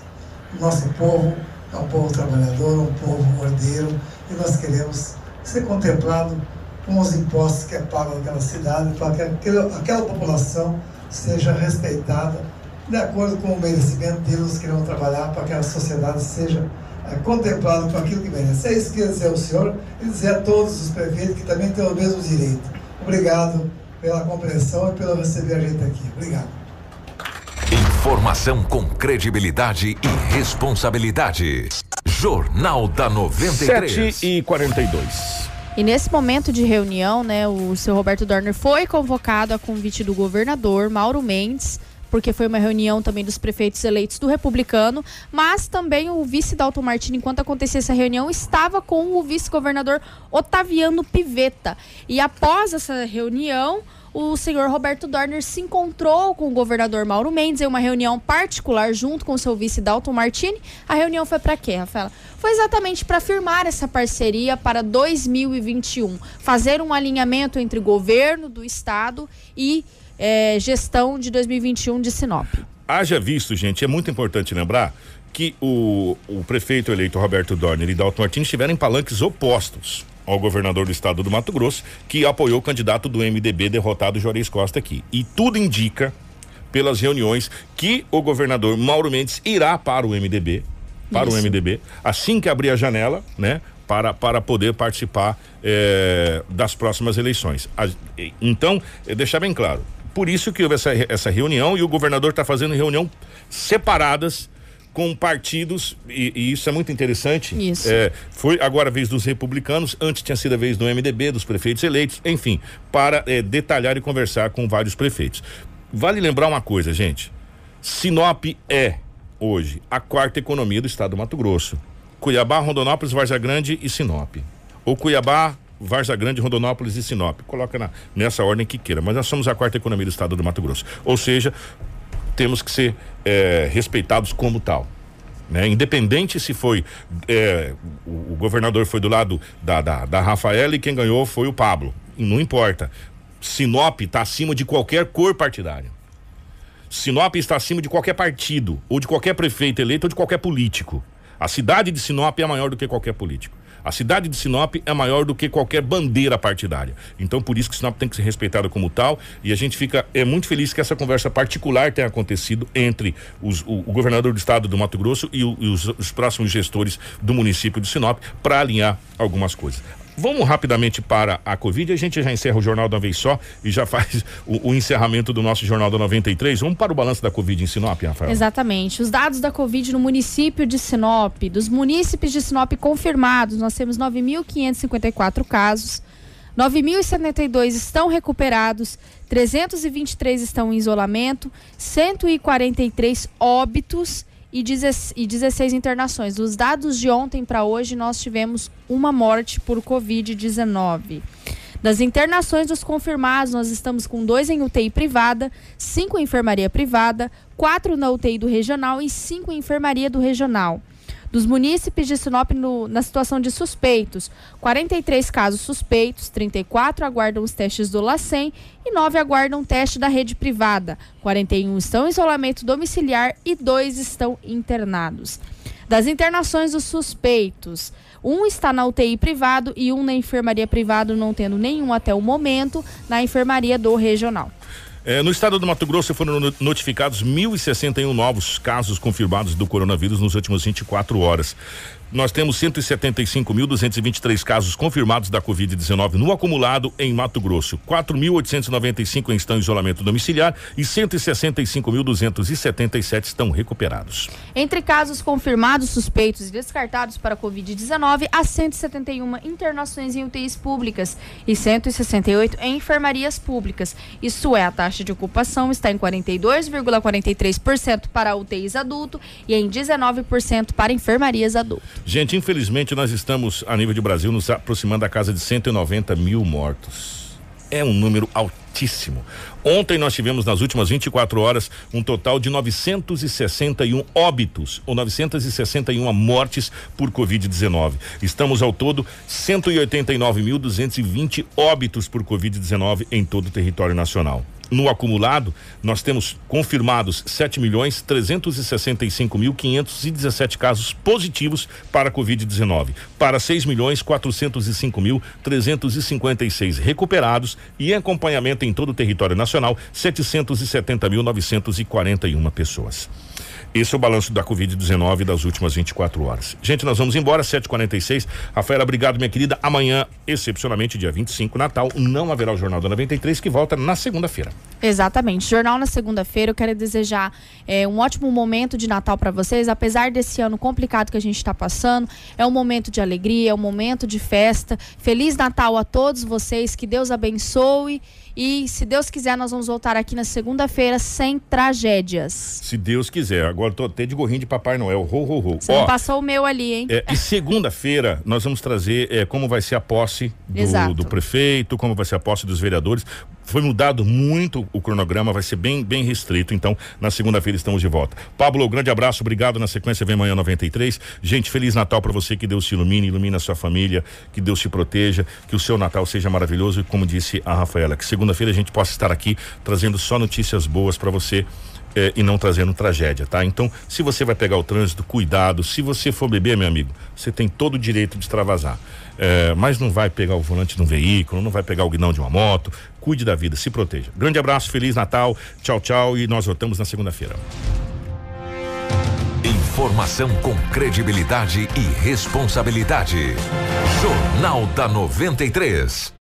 O nosso povo é um povo trabalhador, um povo mordeiro, e nós queremos ser contemplado com os impostos que é pago naquela cidade, para que aquela, aquela população seja respeitada de acordo com o merecimento deles, queremos trabalhar para que a sociedade seja é, contemplada com aquilo que merece. É isso que eu dizer ao senhor e dizer a todos os prefeitos que também têm o mesmo direito. Obrigado pela compreensão e pelo receber a gente aqui. Obrigado. Informação com credibilidade e responsabilidade. Jornal da 93. 7 e 42. E nesse momento de reunião, né, o seu Roberto Dorner foi convocado a convite do governador Mauro Mendes porque foi uma reunião também dos prefeitos eleitos do republicano, mas também o vice Dalton Martins, enquanto acontecia essa reunião, estava com o vice-governador Otaviano Pivetta. E após essa reunião, o senhor Roberto Dorner se encontrou com o governador Mauro Mendes em uma reunião particular junto com seu vice Dalton Martini. A reunião foi para quê, Rafaela? Foi exatamente para firmar essa parceria para 2021, fazer um alinhamento entre governo do estado e eh, gestão de 2021 de Sinop. Haja visto, gente, é muito importante lembrar que o, o prefeito eleito Roberto Dorner e Dalton Martins estiveram em palanques opostos ao governador do estado do Mato Grosso, que apoiou o candidato do MDB derrotado Juarez Costa aqui. E tudo indica, pelas reuniões, que o governador Mauro Mendes irá para o MDB, para Isso. o MDB, assim que abrir a janela, né? Para, para poder participar eh, das próximas eleições. Então, eh, deixar bem claro, por isso que houve essa, essa reunião e o governador está fazendo reunião separadas com partidos, e, e, isso é muito interessante. Isso. É, foi agora a vez dos republicanos, antes tinha sido a vez do MDB, dos prefeitos eleitos, enfim, para é, detalhar e conversar com vários prefeitos. Vale lembrar uma coisa, gente. Sinop é, hoje, a quarta economia do estado do Mato Grosso. Cuiabá, Rondonópolis, Varza Grande e Sinop. Ou Cuiabá, Varza Grande, Rondonópolis e Sinop. Coloca na, nessa ordem que queira. Mas nós somos a quarta economia do estado do Mato Grosso. Ou seja, temos que ser é, respeitados como tal. Né? Independente se foi é, o, o, governador foi do lado da, da, da Rafaela e quem ganhou foi o Pablo. Não importa. Sinop está acima de qualquer cor partidária. Sinop está acima de qualquer partido, ou de qualquer prefeito eleito, ou de qualquer político. A cidade de Sinop é maior do que qualquer político. A cidade de Sinop é maior do que qualquer bandeira partidária. Então, por isso que Sinop tem que ser respeitada como tal. E a gente fica é muito feliz que essa conversa particular tenha acontecido entre os, o, o, governador do estado do Mato Grosso e, o, e os, os próximos gestores do município de Sinop para alinhar algumas coisas. Vamos rapidamente para a Covid. A gente já encerra o Jornal da Vez Só e já faz o, o, encerramento do nosso Jornal da 93. Vamos para o balanço da Covid em Sinop, Rafael. Exatamente. Os dados da Covid no município de Sinop, dos munícipes de Sinop confirmados, nós temos 9.554 casos. 9.072 estão recuperados, 323 estão em isolamento, 143 óbitos e 16 internações. Dos dados de ontem para hoje, nós tivemos uma morte por Covid-19. Das internações dos confirmados, nós estamos com dois em UTI privada, cinco em enfermaria privada, quatro na UTI do regional e cinco em enfermaria do regional. Dos munícipes de Sinop no, na situação de suspeitos, 43 casos suspeitos, 34 aguardam os testes do LACEN e 9 aguardam teste da rede privada. 41 estão em isolamento domiciliar e 2 estão internados. Das internações dos suspeitos, um está na UTI privado e um na enfermaria privada, não tendo nenhum até o momento na enfermaria do regional. É, no estado do Mato Grosso foram notificados 1.061 novos casos confirmados do coronavírus nos últimos 24 horas nós temos 175.223 casos confirmados da Covid-19 no acumulado em Mato Grosso. 4.895 estão em isolamento domiciliar e 165.277 estão recuperados. Entre casos confirmados, suspeitos e descartados para Covid-19, há 171 internações em UTIs públicas e 168 em enfermarias públicas. Isso é, a taxa de ocupação está em 42,43% para UTIs adulto e em 19% para enfermarias adulto. Gente, infelizmente nós estamos, a nível de Brasil, nos aproximando da casa de 190 mil mortos. É um número altíssimo. Ontem nós tivemos, nas últimas 24 horas, um total de 961 óbitos, ou 961 mortes por Covid-19. Estamos ao todo 189.220 óbitos por Covid-19 em todo o território nacional. No acumulado, nós temos confirmados 7 milhões 365 mil 517 casos positivos para Covid-19, para 6 milhões 405 mil 356 recuperados e acompanhamento em todo o território nacional 770 mil 941 pessoas. Esse é o balanço da Covid-19 das últimas 24 horas. Gente, nós vamos embora, 7h46. Rafaela, obrigado, minha querida. Amanhã, excepcionalmente, dia 25, Natal, não haverá o Jornal da 93, que volta na segunda-feira. Exatamente. Jornal na segunda-feira. Eu quero desejar é, um ótimo momento de Natal para vocês. Apesar desse ano complicado que a gente está passando, é um momento de alegria, é um momento de festa. Feliz Natal a todos vocês. Que Deus abençoe. E se Deus quiser, nós vamos voltar aqui na segunda-feira sem tragédias. Se Deus quiser. agora, tô até de gorrinho de Papai Noel. Ho, ho, ho. Você não passou o meu ali, hein? É, e segunda-feira nós vamos trazer é, como vai ser a posse do, do prefeito, como vai ser a posse dos vereadores. Foi mudado muito o cronograma, vai ser bem, bem restrito. Então, na segunda-feira estamos de volta. Pablo, grande abraço, obrigado. Na sequência vem amanhã 93. Gente, feliz Natal para você, que Deus te ilumine, ilumine a sua família, que Deus te proteja, que o seu Natal seja maravilhoso. E como disse a Rafaela, que segunda-feira a gente possa estar aqui trazendo só notícias boas para você. eh, e não trazendo tragédia, tá? Então, se você vai pegar o trânsito, cuidado. Se você for beber, meu amigo, você tem todo o direito de extravasar. Eh, mas não vai pegar o volante de um veículo, não vai pegar o guidão de uma moto. Cuide da vida, se proteja. Grande abraço, feliz Natal, tchau, tchau e nós voltamos na segunda-feira. Informação com credibilidade e responsabilidade. Jornal da 93.